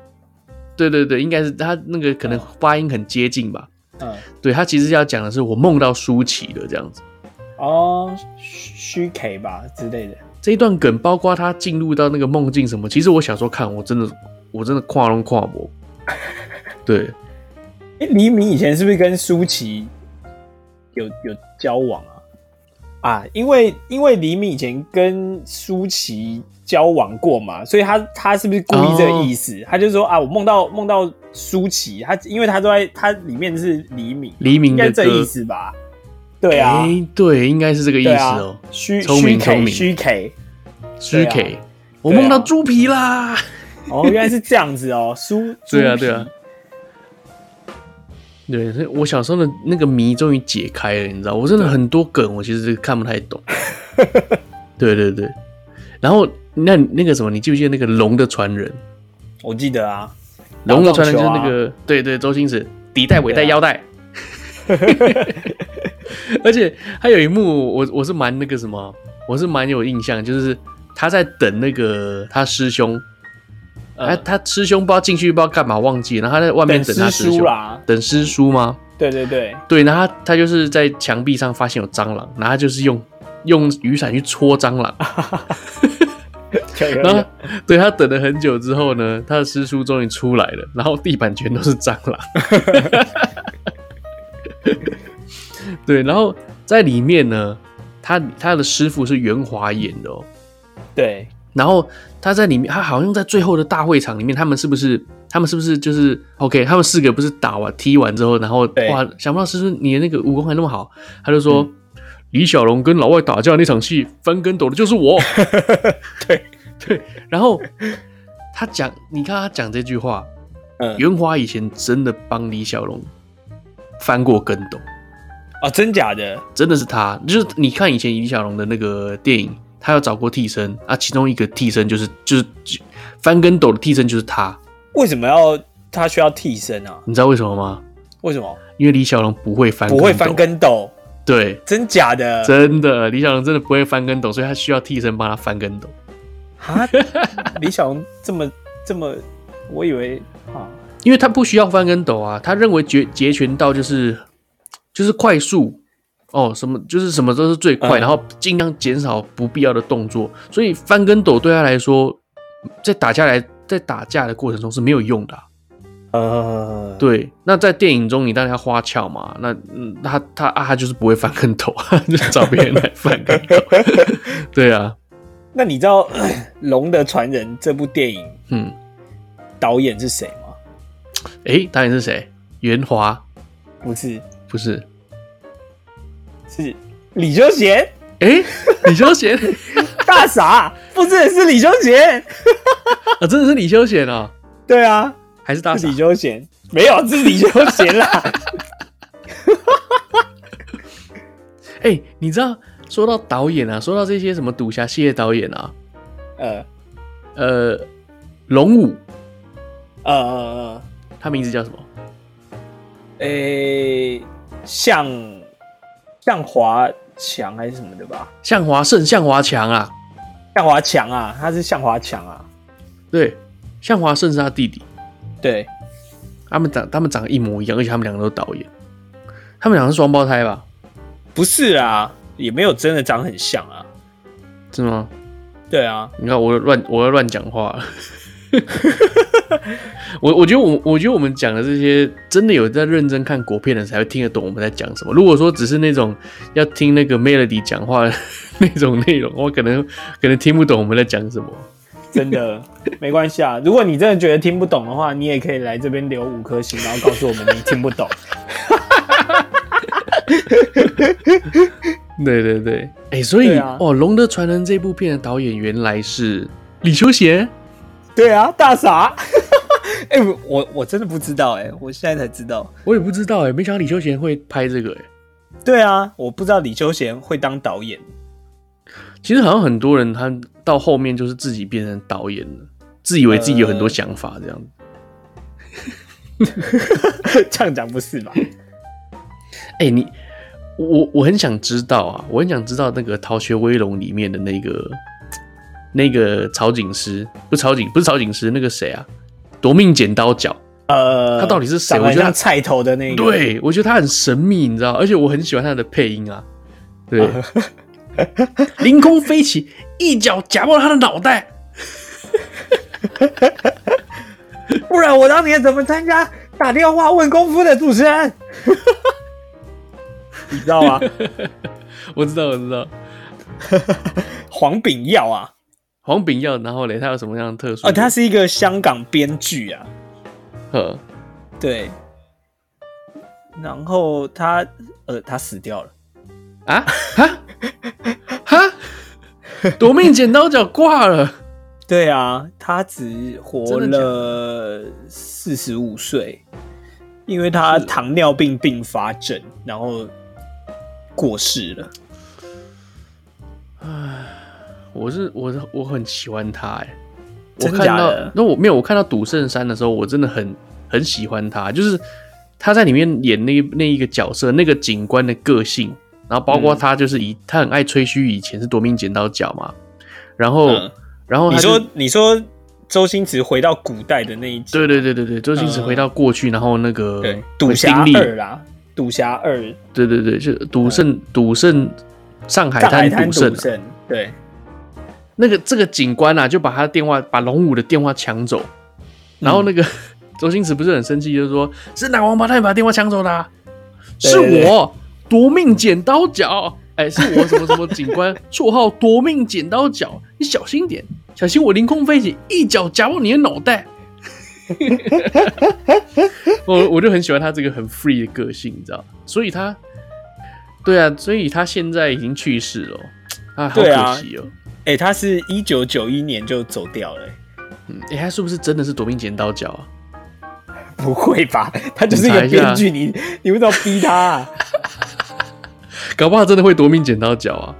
对对对，应该是他那个可能发音很接近吧。嗯，对他其实要讲的是我梦到舒淇了这样子。哦，虚 K 吧之类的。这一段梗包括他进入到那个梦境什么，其实我小时候看，我真的我真的跨龙跨博。对，哎，黎明以前是不是跟舒淇有有交往啊？啊，因为因为黎明以前跟舒淇交往过嘛，所以他他是不是故意这个意思？哦、他就说啊，我梦到梦到舒淇，他因为他都在他里面是黎明，黎明应该这意思吧？对啊，对，应该是这个意思哦。虚聪明聪明，虚 K，虚 K，我梦到猪皮啦！哦，原来是这样子哦，舒，对啊，对啊。对，所以我小时候的那个谜终于解开了，你知道，我真的很多梗我其实是看不太懂。对对对，然后那那个什么，你记不记得那个龙的传人？我记得啊，龙的传人就是那个，对对，周星驰底带尾带腰带。而且还有一幕，我我是蛮那个什么，我是蛮有印象，就是他在等那个他师兄。哎，他师兄不知道进去不知道干嘛，忘记了，然后他在外面等他师兄啦，等师叔吗？对对对。对，然后他他就是在墙壁上发现有蟑螂，然后他就是用用雨伞去戳蟑螂，然后对他等了很久之后呢，他的师叔终于出来了，然后地板全都是蟑螂，对，然后在里面呢，他他的师傅是袁华演的哦，对，然后。他在里面，他好像在最后的大会场里面，他们是不是？他们是不是就是 OK？他们四个不是打完踢完之后，然后哇，想不到师叔你的那个武功还那么好，他就说、嗯、李小龙跟老外打架那场戏翻跟斗的就是我。对 对，然后他讲，你看他讲这句话，嗯，袁华以前真的帮李小龙翻过跟斗啊、哦？真假的？真的是他，就是你看以前李小龙的那个电影。他有找过替身啊，其中一个替身就是就是翻跟斗的替身就是他。为什么要他需要替身啊？你知道为什么吗？为什么？因为李小龙不会翻，不会翻跟斗。对，真假的？真的，李小龙真的不会翻跟斗，所以他需要替身帮他翻跟斗。啊？李小龙这么这么，我以为啊，因为他不需要翻跟斗啊，他认为截截拳道就是就是快速。哦，什么就是什么都是最快，嗯、然后尽量减少不必要的动作，所以翻跟斗对他来说，在打架来在打架的过程中是没有用的、啊。呃，对，那在电影中你当然要花俏嘛，那嗯，他他啊，他就是不会翻跟斗，就找别人来翻跟斗。对啊，那你知道《龙的传人》这部电影，嗯，导演是谁吗？哎、欸，导演是谁？袁华？不是，不是。是 李修贤？哎、欸，李修贤，大傻，不是是李修贤 啊，真的是李修贤啊？对啊，还是大傻？李修贤？没有，是李修贤啦。哎、欸，你知道说到导演啊，说到这些什么赌侠系列导演啊，呃呃，龙武，呃呃呃，他名字叫什么？哎、欸，像。向华强还是什么的吧？向华胜，向华强啊，向华强啊，他是向华强啊。对，向华胜是他弟弟。对，他们长他们长得一模一样，而且他们两个都导演。他们两个是双胞胎吧？不是啊，也没有真的长很像啊。是吗？对啊，你看我乱我要乱讲话。我我觉得我我觉得我们讲的这些真的有在认真看国片的才会听得懂我们在讲什么。如果说只是那种要听那个 Melody 讲话的 那种内容，我可能可能听不懂我们在讲什么。真的没关系啊，如果你真的觉得听不懂的话，你也可以来这边留五颗星，然后告诉我们你听不懂。对对对，哎、欸，所以、啊、哦，《龙的传人》这部片的导演原来是李修贤。对啊，大傻！哎、欸，我我真的不知道哎、欸，我现在才知道。我也不知道哎、欸，没想到李修贤会拍这个哎、欸。对啊，我不知道李修贤会当导演。其实好像很多人他到后面就是自己变成导演了，自以为自己有很多想法这样子。呃、这样讲不是吧？哎、欸，你我我很想知道啊，我很想知道那个《逃学威龙》里面的那个那个曹警师，不是曹警，不是曹警师，那个谁啊？夺命剪刀脚。呃，他到底是谁？我觉得他菜头的那个，对，我觉得他很神秘，你知道，而且我很喜欢他的配音啊。对，凌空飞起，一脚夹爆他的脑袋。不然我当年怎么参加打电话问功夫的主持人？你知道吗？我知道，我知道。黄炳耀啊，黄炳耀，然后嘞，他有什么样的特殊？哦，他是一个香港编剧啊。呵，对，然后他呃，他死掉了啊？哈哈，夺命剪刀脚挂了。对啊，他只活了四十五岁，因为他糖尿病并发症，然后过世了。唉，我是我是我很喜欢他哎。我看到那我没有，我看到赌圣三的时候，我真的很很喜欢他，就是他在里面演那那一个角色，那个警官的个性，然后包括他就是以、嗯、他很爱吹嘘以前是夺命剪刀脚嘛，然后、嗯、然后你说你说周星驰回到古代的那一集，对对对对对，周星驰回到过去，嗯、然后那个赌侠二啦，赌侠二，对对对，就赌圣赌圣上海滩赌圣，对。那个这个警官啊，就把他的电话，把龙五的电话抢走，然后那个、嗯、周星驰不是很生气，就是说是哪王八蛋把他电话抢走的、啊？是我夺命剪刀脚，哎，是我什么什么警官，绰号夺命剪刀脚，你小心点，小心我凌空飞起，一脚夹爆你的脑袋。我我就很喜欢他这个很 free 的个性，你知道？所以他，对啊，所以他现在已经去世了，啊，好可惜哦。哎、欸，他是一九九一年就走掉了、欸。嗯，哎、欸，他是不是真的是夺命剪刀脚啊？不会吧，他就是一个编剧，你你为什么逼他、啊？搞不好真的会夺命剪刀脚啊？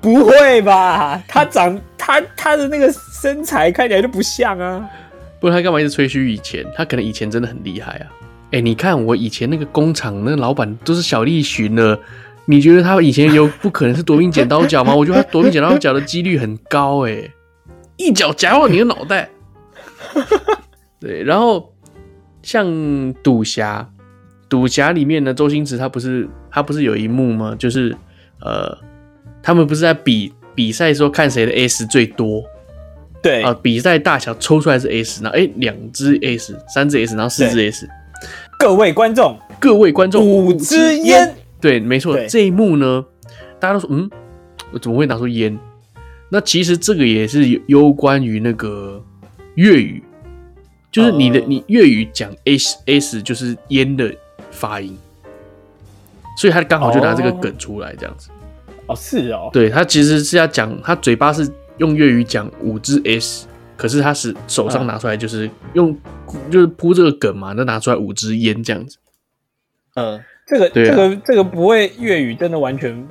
不会吧，他长他他的那个身材看起来就不像啊。不然他干嘛一直吹嘘以前？他可能以前真的很厉害啊。哎、欸，你看我以前那个工厂那个老板都是小栗旬了。你觉得他以前有不可能是夺命剪刀脚吗？我觉得他夺命剪刀脚的几率很高诶、欸，一脚夹爆你的脑袋。对，然后像赌侠，赌侠里面呢，周星驰他不是他不是有一幕吗？就是呃，他们不是在比比赛说看谁的 S 最多？对啊、呃，比赛大小抽出来是 S，然后哎，两只 S，三只 S，然后四只 S。各位观众，各位观众，五支烟。对，没错，这一幕呢，大家都说，嗯，我怎么会拿出烟？那其实这个也是有关于那个粤语，就是你的、呃、你粤语讲 s s 就是烟的发音，所以他刚好就拿这个梗出来这样子。哦，是哦，对，他其实是要讲，他嘴巴是用粤语讲五只 s，可是他是手上拿出来就是用，啊、就是铺这个梗嘛，那拿出来五支烟这样子，嗯、呃。这个、啊、这个这个不会粤语，真的完全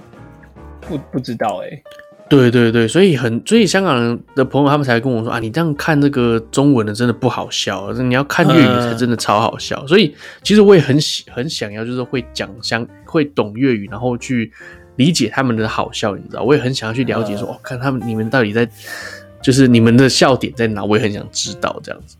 不不知道哎、欸。对对对，所以很所以香港人的朋友他们才跟我说啊，你这样看这个中文的真的不好笑，你要看粤语才真的超好笑。嗯、所以其实我也很喜很想要，就是会讲香会懂粤语，然后去理解他们的好笑，你知道？我也很想要去了解说，嗯、哦，看他们你们到底在就是你们的笑点在哪？我也很想知道这样子。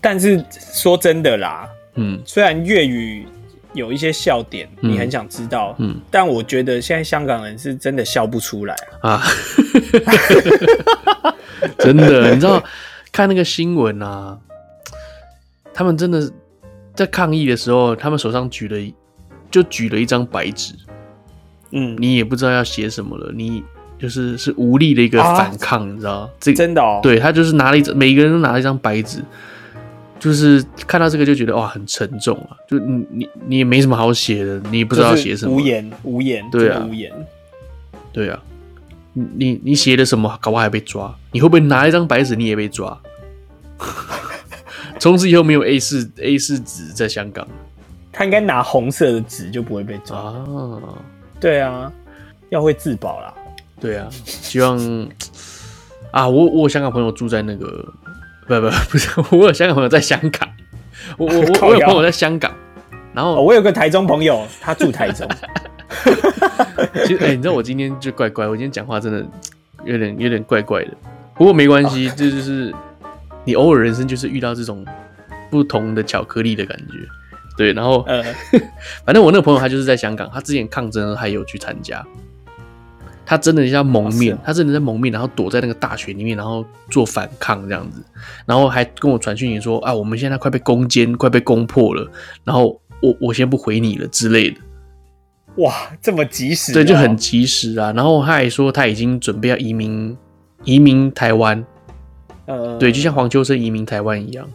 但是说真的啦，嗯，虽然粤语。有一些笑点，你很想知道，嗯，嗯，但我觉得现在香港人是真的笑不出来。啊，啊 真的，你知道看那个新闻啊，他们真的在抗议的时候，他们手上举了就举了一张白纸，嗯，你也不知道要写什么了，你就是是无力的一个反抗，啊、你知道？这真的哦，对他就是拿了一张，每个人都拿了一张白纸。就是看到这个就觉得哇，很沉重啊！就你你你也没什么好写的，你也不知道写什么，无言无言，对啊，无言，对啊，你你写的什么，搞不好还被抓？你会不会拿一张白纸你也被抓？从此以后没有 A 四 A 四纸在香港，他应该拿红色的纸就不会被抓啊！对啊，要会自保啦。对啊，希望 啊，我我香港朋友住在那个，不不不是，我有香港朋友在香港，我我我我有朋友在香港，然后、哦、我有个台中朋友，他住台中。其实哎、欸，你知道我今天就怪怪，我今天讲话真的有点有点怪怪的，不过没关系，这、哦、就是你偶尔人生就是遇到这种不同的巧克力的感觉。对，然后，呃，反正我那个朋友他就是在香港，他之前抗争还有去参加，他真的要蒙面，哦、他真的在蒙面，然后躲在那个大学里面，然后做反抗这样子，然后还跟我传讯息说啊，我们现在快被攻坚，快被攻破了，然后我我先不回你了之类的。哇，这么及时、哦？对，就很及时啊。然后他还说他已经准备要移民移民台湾，呃，对，就像黄秋生移民台湾一样，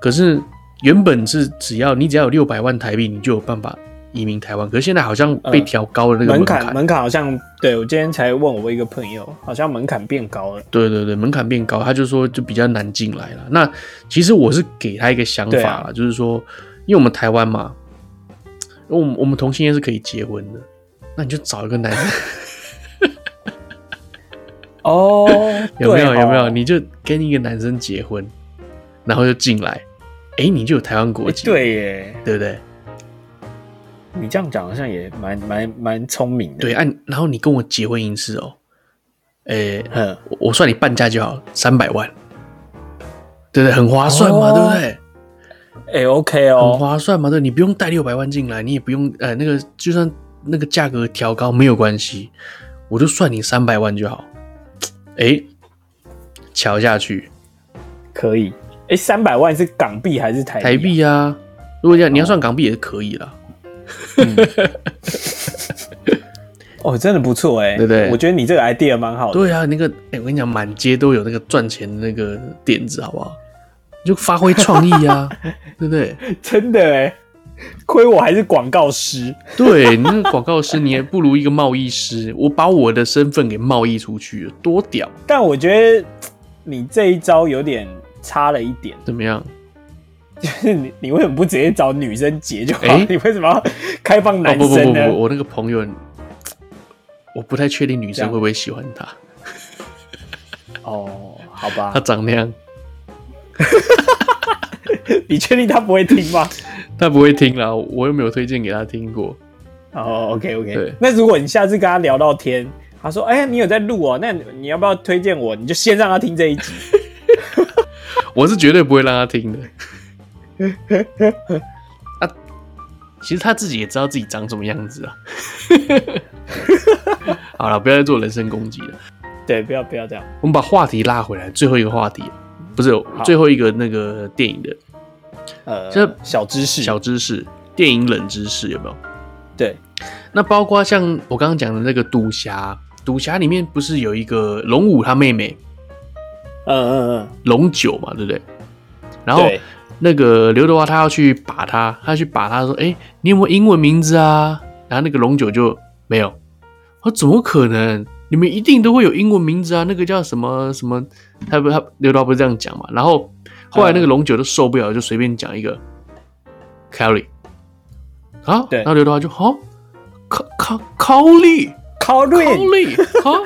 可是。原本是只要你只要有六百万台币，你就有办法移民台湾。可是现在好像被调高了那个门槛，门槛门槛好像对我今天才问我一个朋友，好像门槛变高了。对对对，门槛变高，他就说就比较难进来了。那其实我是给他一个想法啦，啊、就是说，因为我们台湾嘛，我们我们同性恋是可以结婚的，那你就找一个男人。哦，有没有有没有？你就跟一个男生结婚，然后就进来。哎、欸，你就有台湾国籍，对耶，对不对？你这样讲好像也蛮蛮蛮聪明的。对，按、啊、然后你跟我结婚一次哦，诶、欸，嗯，我算你半价就好，三百万，对不对？很划算嘛，哦、对不对？哎、欸、，OK 哦，很划算嘛，对，你不用带六百万进来，你也不用，呃，那个就算那个价格调高没有关系，我就算你三百万就好。哎、欸，瞧下去，可以。哎，三百万是港币还是台？台币啊！如果这样，你要算港币也是可以啦。哦，嗯、哦，真的不错哎，对不对？我觉得你这个 idea 蛮好的。对啊，那个哎，我跟你讲，满街都有那个赚钱的那个点子，好不好？你就发挥创意啊，对不对？真的哎，亏我还是广告师。对，你那个广告师，你还不如一个贸易师。我把我的身份给贸易出去了，多屌！但我觉得你这一招有点。差了一点，怎么样？就是你，你为什么不直接找女生结就好？欸、你为什么要开放男生呢？哦、不不不不，我那个朋友，我不太确定女生会不会喜欢他。哦，好吧，他长那样，你确定他不会听吗？他不会听啦，我又没有推荐给他听过。哦，OK OK，对。那如果你下次跟他聊到天，他说：“哎、欸，你有在录哦，那你要不要推荐我？你就先让他听这一集。”我是绝对不会让他听的。啊，其实他自己也知道自己长什么样子啊。好了，不要再做人身攻击了。对，不要不要这样。我们把话题拉回来，最后一个话题不是最后一个那个电影的，呃，这小知识，小知识，电影冷知识有没有？对，那包括像我刚刚讲的那个赌侠，赌侠里面不是有一个龙五他妹妹？嗯嗯嗯，龙九嘛，对不对？然后那个刘德华他要去把他，他要去把他说：“哎，你有没有英文名字啊？”然后那个龙九就没有。我说：“怎么可能？你们一定都会有英文名字啊！那个叫什么什么？他不他刘德华不是这样讲嘛？然后后来那个龙九都受不了，就随便讲一个 Kelly 啊。对，然后刘德华就好，考考考利考利考利好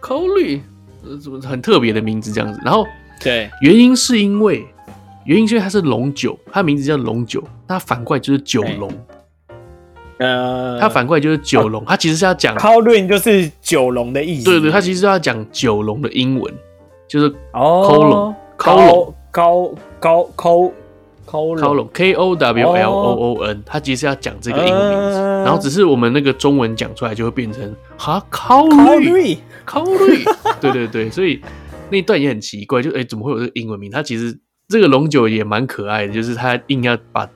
考利。怎么很特别的名字这样子？然后对，原因是因为原因是因为它是龙九，它名字叫龙九，那反过来就是九龙。呃，它反过来就是九龙，它其实是要讲 Colin 就是九龙的意思。对对，它其实是要讲九龙的英文，就是哦，Colon，高高高 Colon K O W L O O N，它其实是要讲这个英文名字，然后只是我们那个中文讲出来就会变成哈 c o l i n c o l i n，对对对，所以那一段也很奇怪，就哎、欸，怎么会有这个英文名？它其实这个龙九也蛮可爱的，就是他硬要把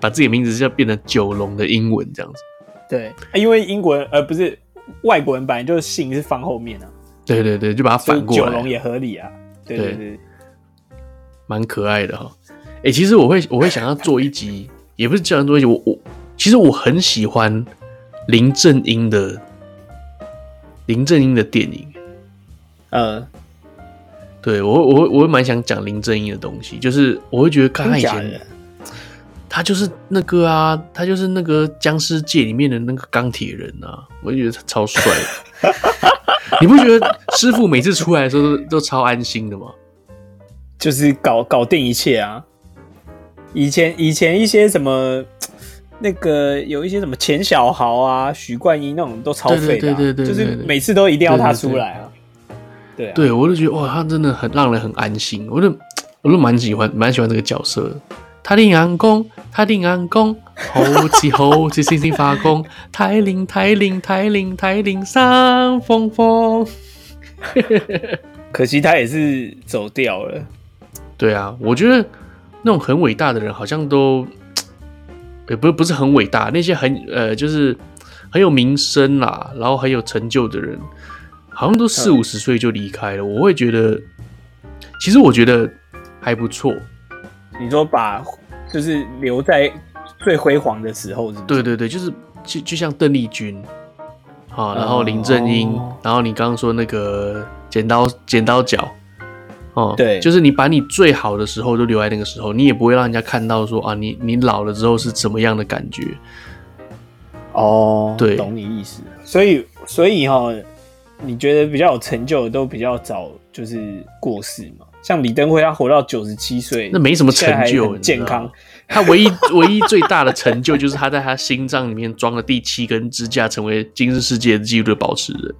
把自己的名字是要变成九龙的英文这样子。对，因为英国人呃不是外国人，本来就是姓是放后面啊。对对对，就把它反过来，九龙也合理啊。对对对，蛮可爱的哈。哎、欸，其实我会我会想要做一集，也不是这样做一集，我我其实我很喜欢林正英的。林正英的电影，呃，对我我我会蛮想讲林正英的东西，就是我会觉得看他以前，他就是那个啊，他就是那个僵尸界里面的那个钢铁人啊，我就觉得他超帅。你不觉得师傅每次出来的时候都都超安心的吗？就是搞搞定一切啊！以前以前一些什么那个有一些什么钱小豪啊、许冠英那种都超废的、啊，对对对，对，对，对，就是每次都一定要他出来啊！对，我就觉得哇，他真的很让人很安心，我就我就蛮喜欢蛮喜欢这个角色的。他的阳光，他的阳光，好似好似星星发光，台铃台铃台铃台铃三风风。可惜他也是走掉了。对啊，我觉得那种很伟大的人，好像都也不不是很伟大，那些很呃，就是很有名声啦，然后很有成就的人，好像都四五十岁就离开了。嗯。我会觉得，其实我觉得还不错。你说把就是留在最辉煌的时候是不是？对对对，就是就就像邓丽君啊，然后林正英，哦，然后你刚刚说那个剪刀剪刀脚哦，对，就是你把你最好的时候都留在那个时候，你也不会让人家看到说啊，你你老了之后是怎么样的感觉。哦，对，懂你意思。所以所以哈，你觉得比较有成就的都比较早就是过世嘛？像李登辉，他活到九十七岁，那没什么成就，健康。他唯一 唯一最大的成就，就是他在他心脏里面装了第七根支架，成为今日世界纪录的保持人。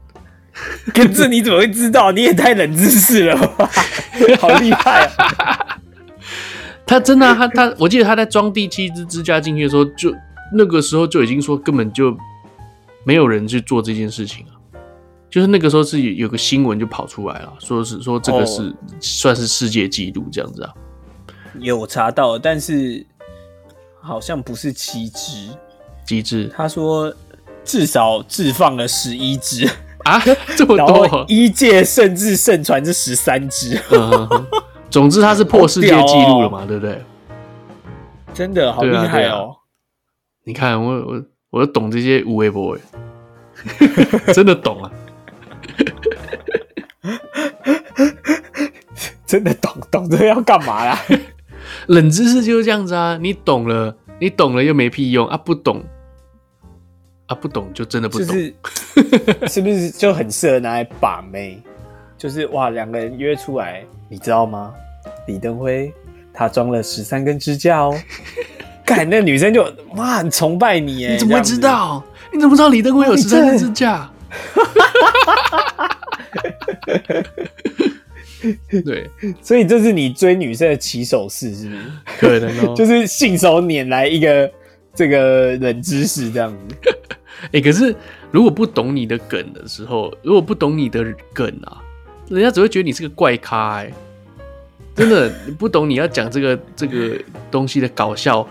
可是你怎么会知道？你也太冷知识了吧，好厉害啊！他真的、啊，他他，我记得他在装第七支支架进去的时候，就那个时候就已经说根本就没有人去做这件事情啊。就是那个时候是有有个新闻就跑出来了，说是说这个是算是世界纪录这样子啊。有查到，但是好像不是七只，几只？他说至少置放了十一只啊，这么多，一届甚至盛传是十三只。总之他是破世界纪录了嘛，对不对？真的好厉害哦！你看我我我都懂这些无微博，真的懂啊。真的懂懂这要干嘛呀？冷知识就是这样子啊！你懂了，你懂了又没屁用啊！不懂啊，不懂就真的不懂，就是 是不是就很适合拿来把妹？就是哇，两个人约出来，你知道吗？李登辉他装了十三根支架哦，看那女生就哇很崇拜你耶！你怎么会知道？你怎么知道李登辉有十三根支架？对，所以这是你追女生的起手式，是不是？可能哦，就是信手拈来一个这个冷知识这样子。哎、欸，可是如果不懂你的梗的时候，如果不懂你的梗啊，人家只会觉得你是个怪咖、欸。哎，真的，你不懂你要讲这个这个东西的搞笑。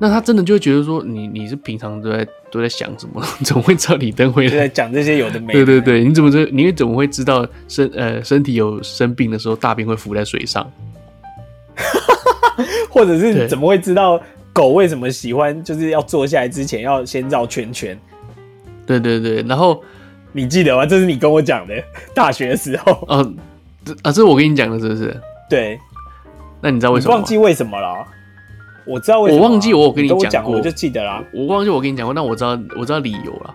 那他真的就会觉得说你你是平常都在都在想什么？怎么会知道李登辉在讲这些有的没的？对对对，你怎么知？你怎么会知道身呃身体有生病的时候大便会浮在水上？或者是怎么会知道狗为什么喜欢就是要坐下来之前要先绕圈圈？对对对，然后你记得吗？这是你跟我讲的，大学的时候。啊，这啊这是我跟你讲的，是不是？对。那你知道为什么？忘记为什么了？我知道为什么、啊，我忘记我有跟你讲过，我就记得啦。我忘记我跟你讲过，那我知道我知道理由了。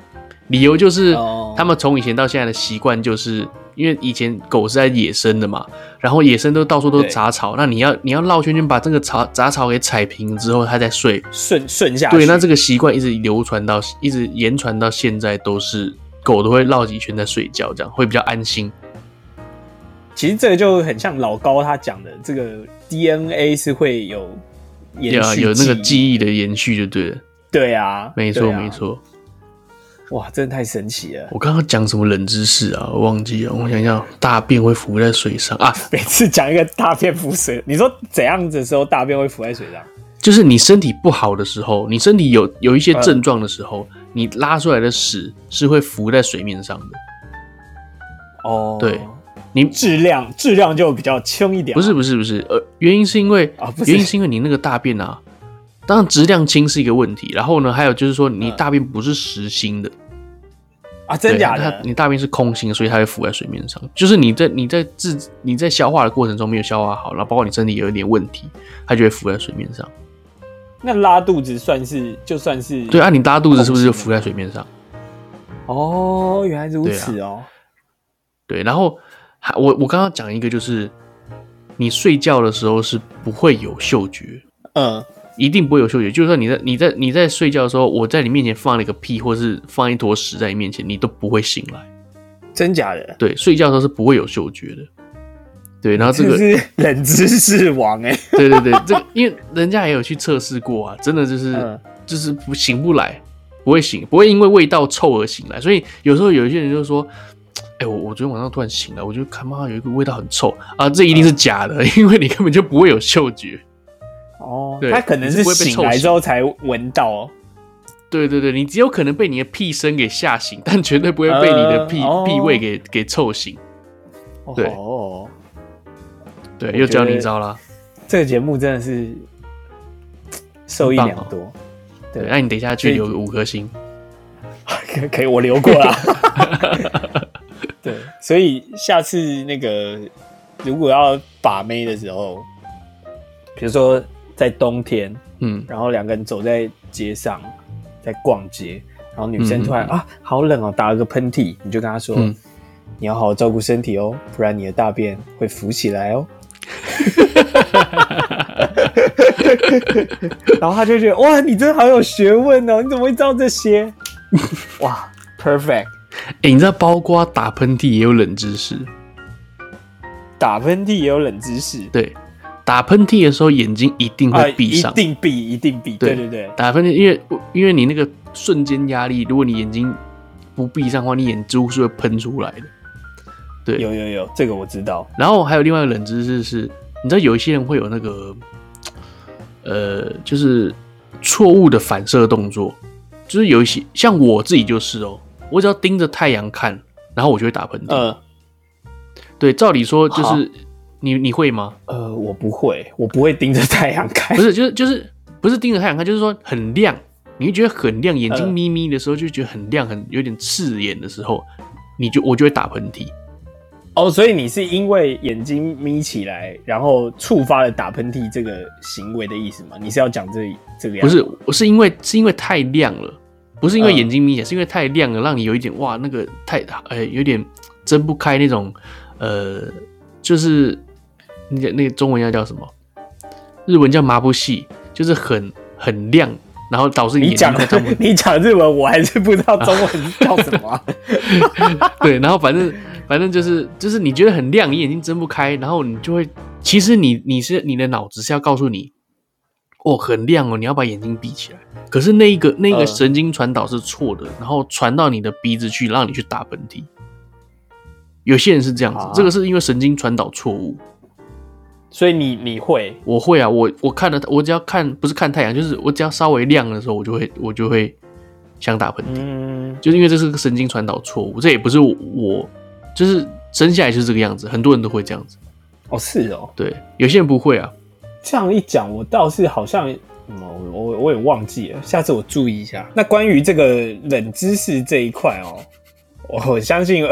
理由就是他们从以前到现在的习惯，就是因为以前狗是在野生的嘛，然后野生都到处都是杂草，那你要你要绕圈圈把这个草杂草给踩平之后，它再睡顺顺下去。对，那这个习惯一直流传到一直延传到现在，都是狗都会绕几圈再睡觉，这样会比较安心。其实这个就很像老高他讲的，这个 DNA 是会有。有有那个记忆的延续就对了，对啊，没错没错，哇，真的太神奇了！我刚刚讲什么冷知识啊？我忘记了，我想想，大便会浮在水上啊！每次讲一个大便浮水，你说怎样子的时候大便会浮在水上？就是你身体不好的时候，你身体有有一些症状的时候，你拉出来的屎是会浮在水面上的。哦，对。你质量质量就比较轻一点，不是不是不是，呃，原因是因为啊，原因是因为你那个大便啊，当然质量轻是一个问题，然后呢，还有就是说你大便不是实心的啊，真假的？你大便是空心，所以它会浮在水面上，就是你在你在自你在消化的过程中没有消化好，然后包括你身体有一点问题，它就会浮在水面上。那拉肚子算是就算是对啊？你拉肚子是不是就浮在水面上？哦，原来如此哦。对，然后还我我刚刚讲一个，就是你睡觉的时候是不会有嗅觉，嗯，一定不会有嗅觉。就是说你在你在你在睡觉的时候，我在你面前放了一个屁，或是放一坨屎在你面前，你都不会醒来。真假的？对，睡觉的时候是不会有嗅觉的。对，然后这个是冷知识王哎。对对对，这个因为人家也有去测试过啊，真的就是、嗯、就是不醒不来，不会醒，不会因为味道臭而醒来。所以有时候有一些人就说，哎，我我昨天晚上突然醒了，我就看妈有一个味道很臭啊，这一定是假的，嗯、因为你根本就不会有嗅觉。哦，对，他可能是醒来之后才闻到。对对对，你只有可能被你的屁声给吓醒，但绝对不会被你的屁、呃、屁味给给臭醒。对。哦对，又教你一招了。这个节目真的是受益良多。哦、对，那你等一下去留个五颗星。可以，可以，我留过了。对，所以下次那个如果要把妹的时候，比如说在冬天，嗯，然后两个人走在街上，在逛街，然后女生突然、嗯、啊好冷哦，打了个喷嚏，你就跟她说、嗯，你要好好照顾身体哦，不然你的大便会浮起来哦。然后他就觉得哇，你真的好有学问哦！你怎么会知道这些？哇，perfect！你知道包括打喷嚏也有冷知识，打喷嚏也有冷知识。对，打喷嚏的时候眼睛一定会闭上，啊、一定闭，一定闭。对对对，打喷嚏，因为因为你那个瞬间压力，如果你眼睛不闭上的话，你眼珠是会喷出来的。对，有有有，这个我知道。然后还有另外一个冷知识是，你知道有一些人会有那个，呃，就是错误的反射动作，就是有一些像我自己就是哦，我只要盯着太阳看，然后我就会打喷嚏。呃，对，照理说就是你你会吗？呃，我不会，我不会盯着太阳看。不是，就是就是不是盯着太阳看，就是说很亮，你会觉得很亮，眼睛眯眯的时候就觉得很亮，很有点刺眼的时候，你就我就会打喷嚏。哦，所以你是因为眼睛眯起来，然后触发了打喷嚏这个行为的意思吗？你是要讲这这个样子？不是，我是因为是因为太亮了，不是因为眼睛眯起来，是因为太亮了，让你有一点哇，那个太呃、欸、有点睁不开那种，呃，就是那个那个中文要叫什么？日文叫麻布系，就是很很亮，然后导致你眼睛看不。你讲日文，我还是不知道中文叫什么、啊。对，然后反正。反正就是就是你觉得很亮，你眼睛睁不开，然后你就会，其实你你是你的脑子是要告诉你，哦，很亮哦，你要把眼睛闭起来。可是那一个那个神经传导是错的，然后传到你的鼻子去，让你去打喷嚏。有些人是这样子，这个是因为神经传导错误。所以你你会，我会啊，我我看了，我只要看不是看太阳，就是我只要稍微亮的时候，我就会我就会想打喷嚏。嗯，就是因为这是个神经传导错误，这也不是我。就是生下来就是这个样子，很多人都会这样子。哦，是哦，对，有些人不会啊。这样一讲，我倒是好像，嗯、我我我也忘记了，下次我注意一下。那关于这个冷知识这一块哦，我相信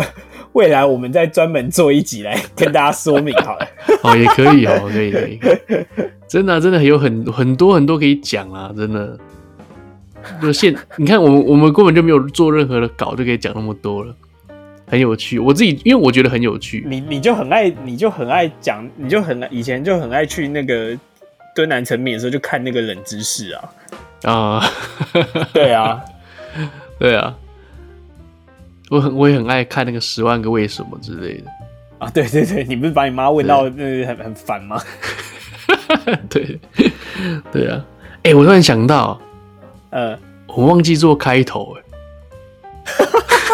未来我们再专门做一集来跟大家说明好了。哦，也可以哦，可以可以，真的、真的有很很多很多可以讲啊，真的。就现你看，我们我们根本就没有做任何的稿，就可以讲那么多了。很有趣，我自己因为我觉得很有趣。你你就很爱，你就很爱讲，你就很以前就很爱去那个蹲南成面的时候就看那个冷知识啊。啊，对啊，对啊，我很我也很爱看那个十万个为什么之类的。啊，对对对，你不是把你妈问到那很很烦吗？对对啊，哎、欸，我突然想到，呃，我忘记做开头哎。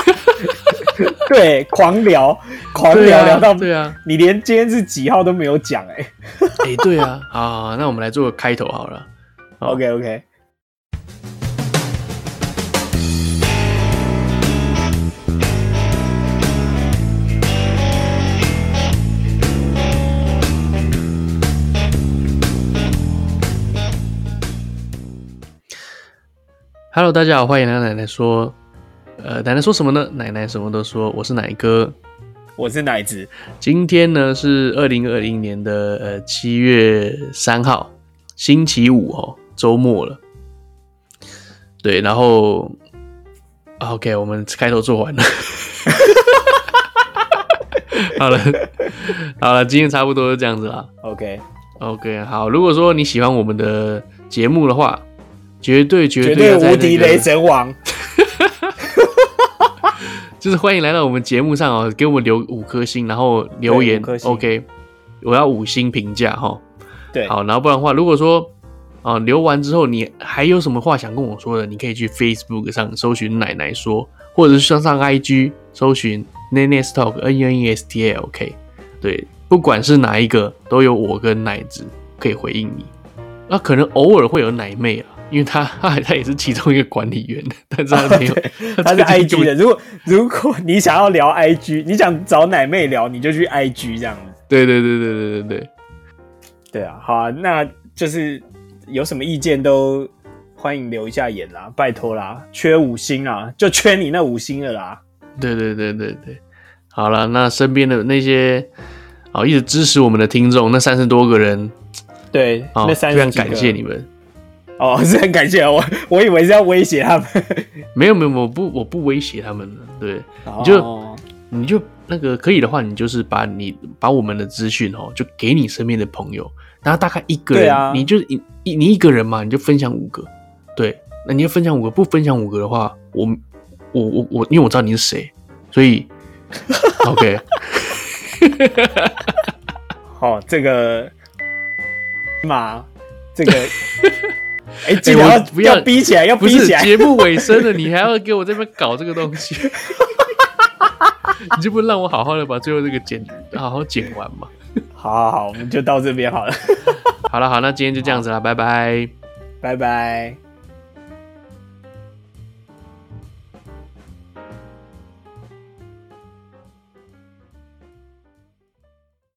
对，狂聊，狂聊、啊、聊到对啊，你连今天是几号都没有讲哎、欸，哎、欸，对啊，好，那我们来做个开头好了。OK OK。Hello，大家好，欢迎来奶奶说。呃，奶奶说什么呢？奶奶什么都说。我是奶哥，我是奶子。今天呢是二零二零年的呃七月三号，星期五哦。周末了。对，然后，OK，我们开头做完了。好了，好了，今天差不多就这样子了。OK，OK，好。如果说你喜欢我们的节目的话，绝对绝对、无敌雷神王，就是欢迎来到我们节目上哦，给我们留五颗星，然后留言。OK，我要五星评价哈。对，好，然后不然的话，如果说啊留完之后你还有什么话想跟我说的，你可以去 Facebook 上搜寻奶奶说，或者是上上 IG 搜寻。Nestalk N N E S T A L K，对，不管是哪一个，都有我跟奶子可以回应你。那、啊、可能偶尔会有奶妹啊，因为他 他他也是其中一个管理员，但是他没有，哦、他是 I G 的。如果如果你想要聊 I G，你想找奶妹聊，你就去 I G 这样子。对对对对对对对，对啊，好啊，那就是有什么意见都欢迎留一下言啦，拜托啦，缺五星啊，就缺你那五星了啦。对对对对对，好了，那身边的那些哦一直支持我们的听众，那三十多个人，对，那三十非常感谢你们。哦，是很感谢我，我以为是要威胁他们。没有没有，我不我不威胁他们了，对，哦、你就你就那个可以的话，你就是把你把我们的资讯哦，就给你身边的朋友，然后大概一个人，啊、你就一你，你一个人嘛，你就分享五个，对，那你就分享五个，不分享五个的话，我。我我我，因为我知道你是谁，所以，OK，好，这个嘛，这个，哎、欸，记得要、欸、不要，要逼起来，要逼起来。节目尾声了，你还要给我这边搞这个东西，你就不让我好好的把最后这个剪，好好剪完嘛？好好好，我们就到这边好了。好了好，那今天就这样子了，拜拜，拜拜。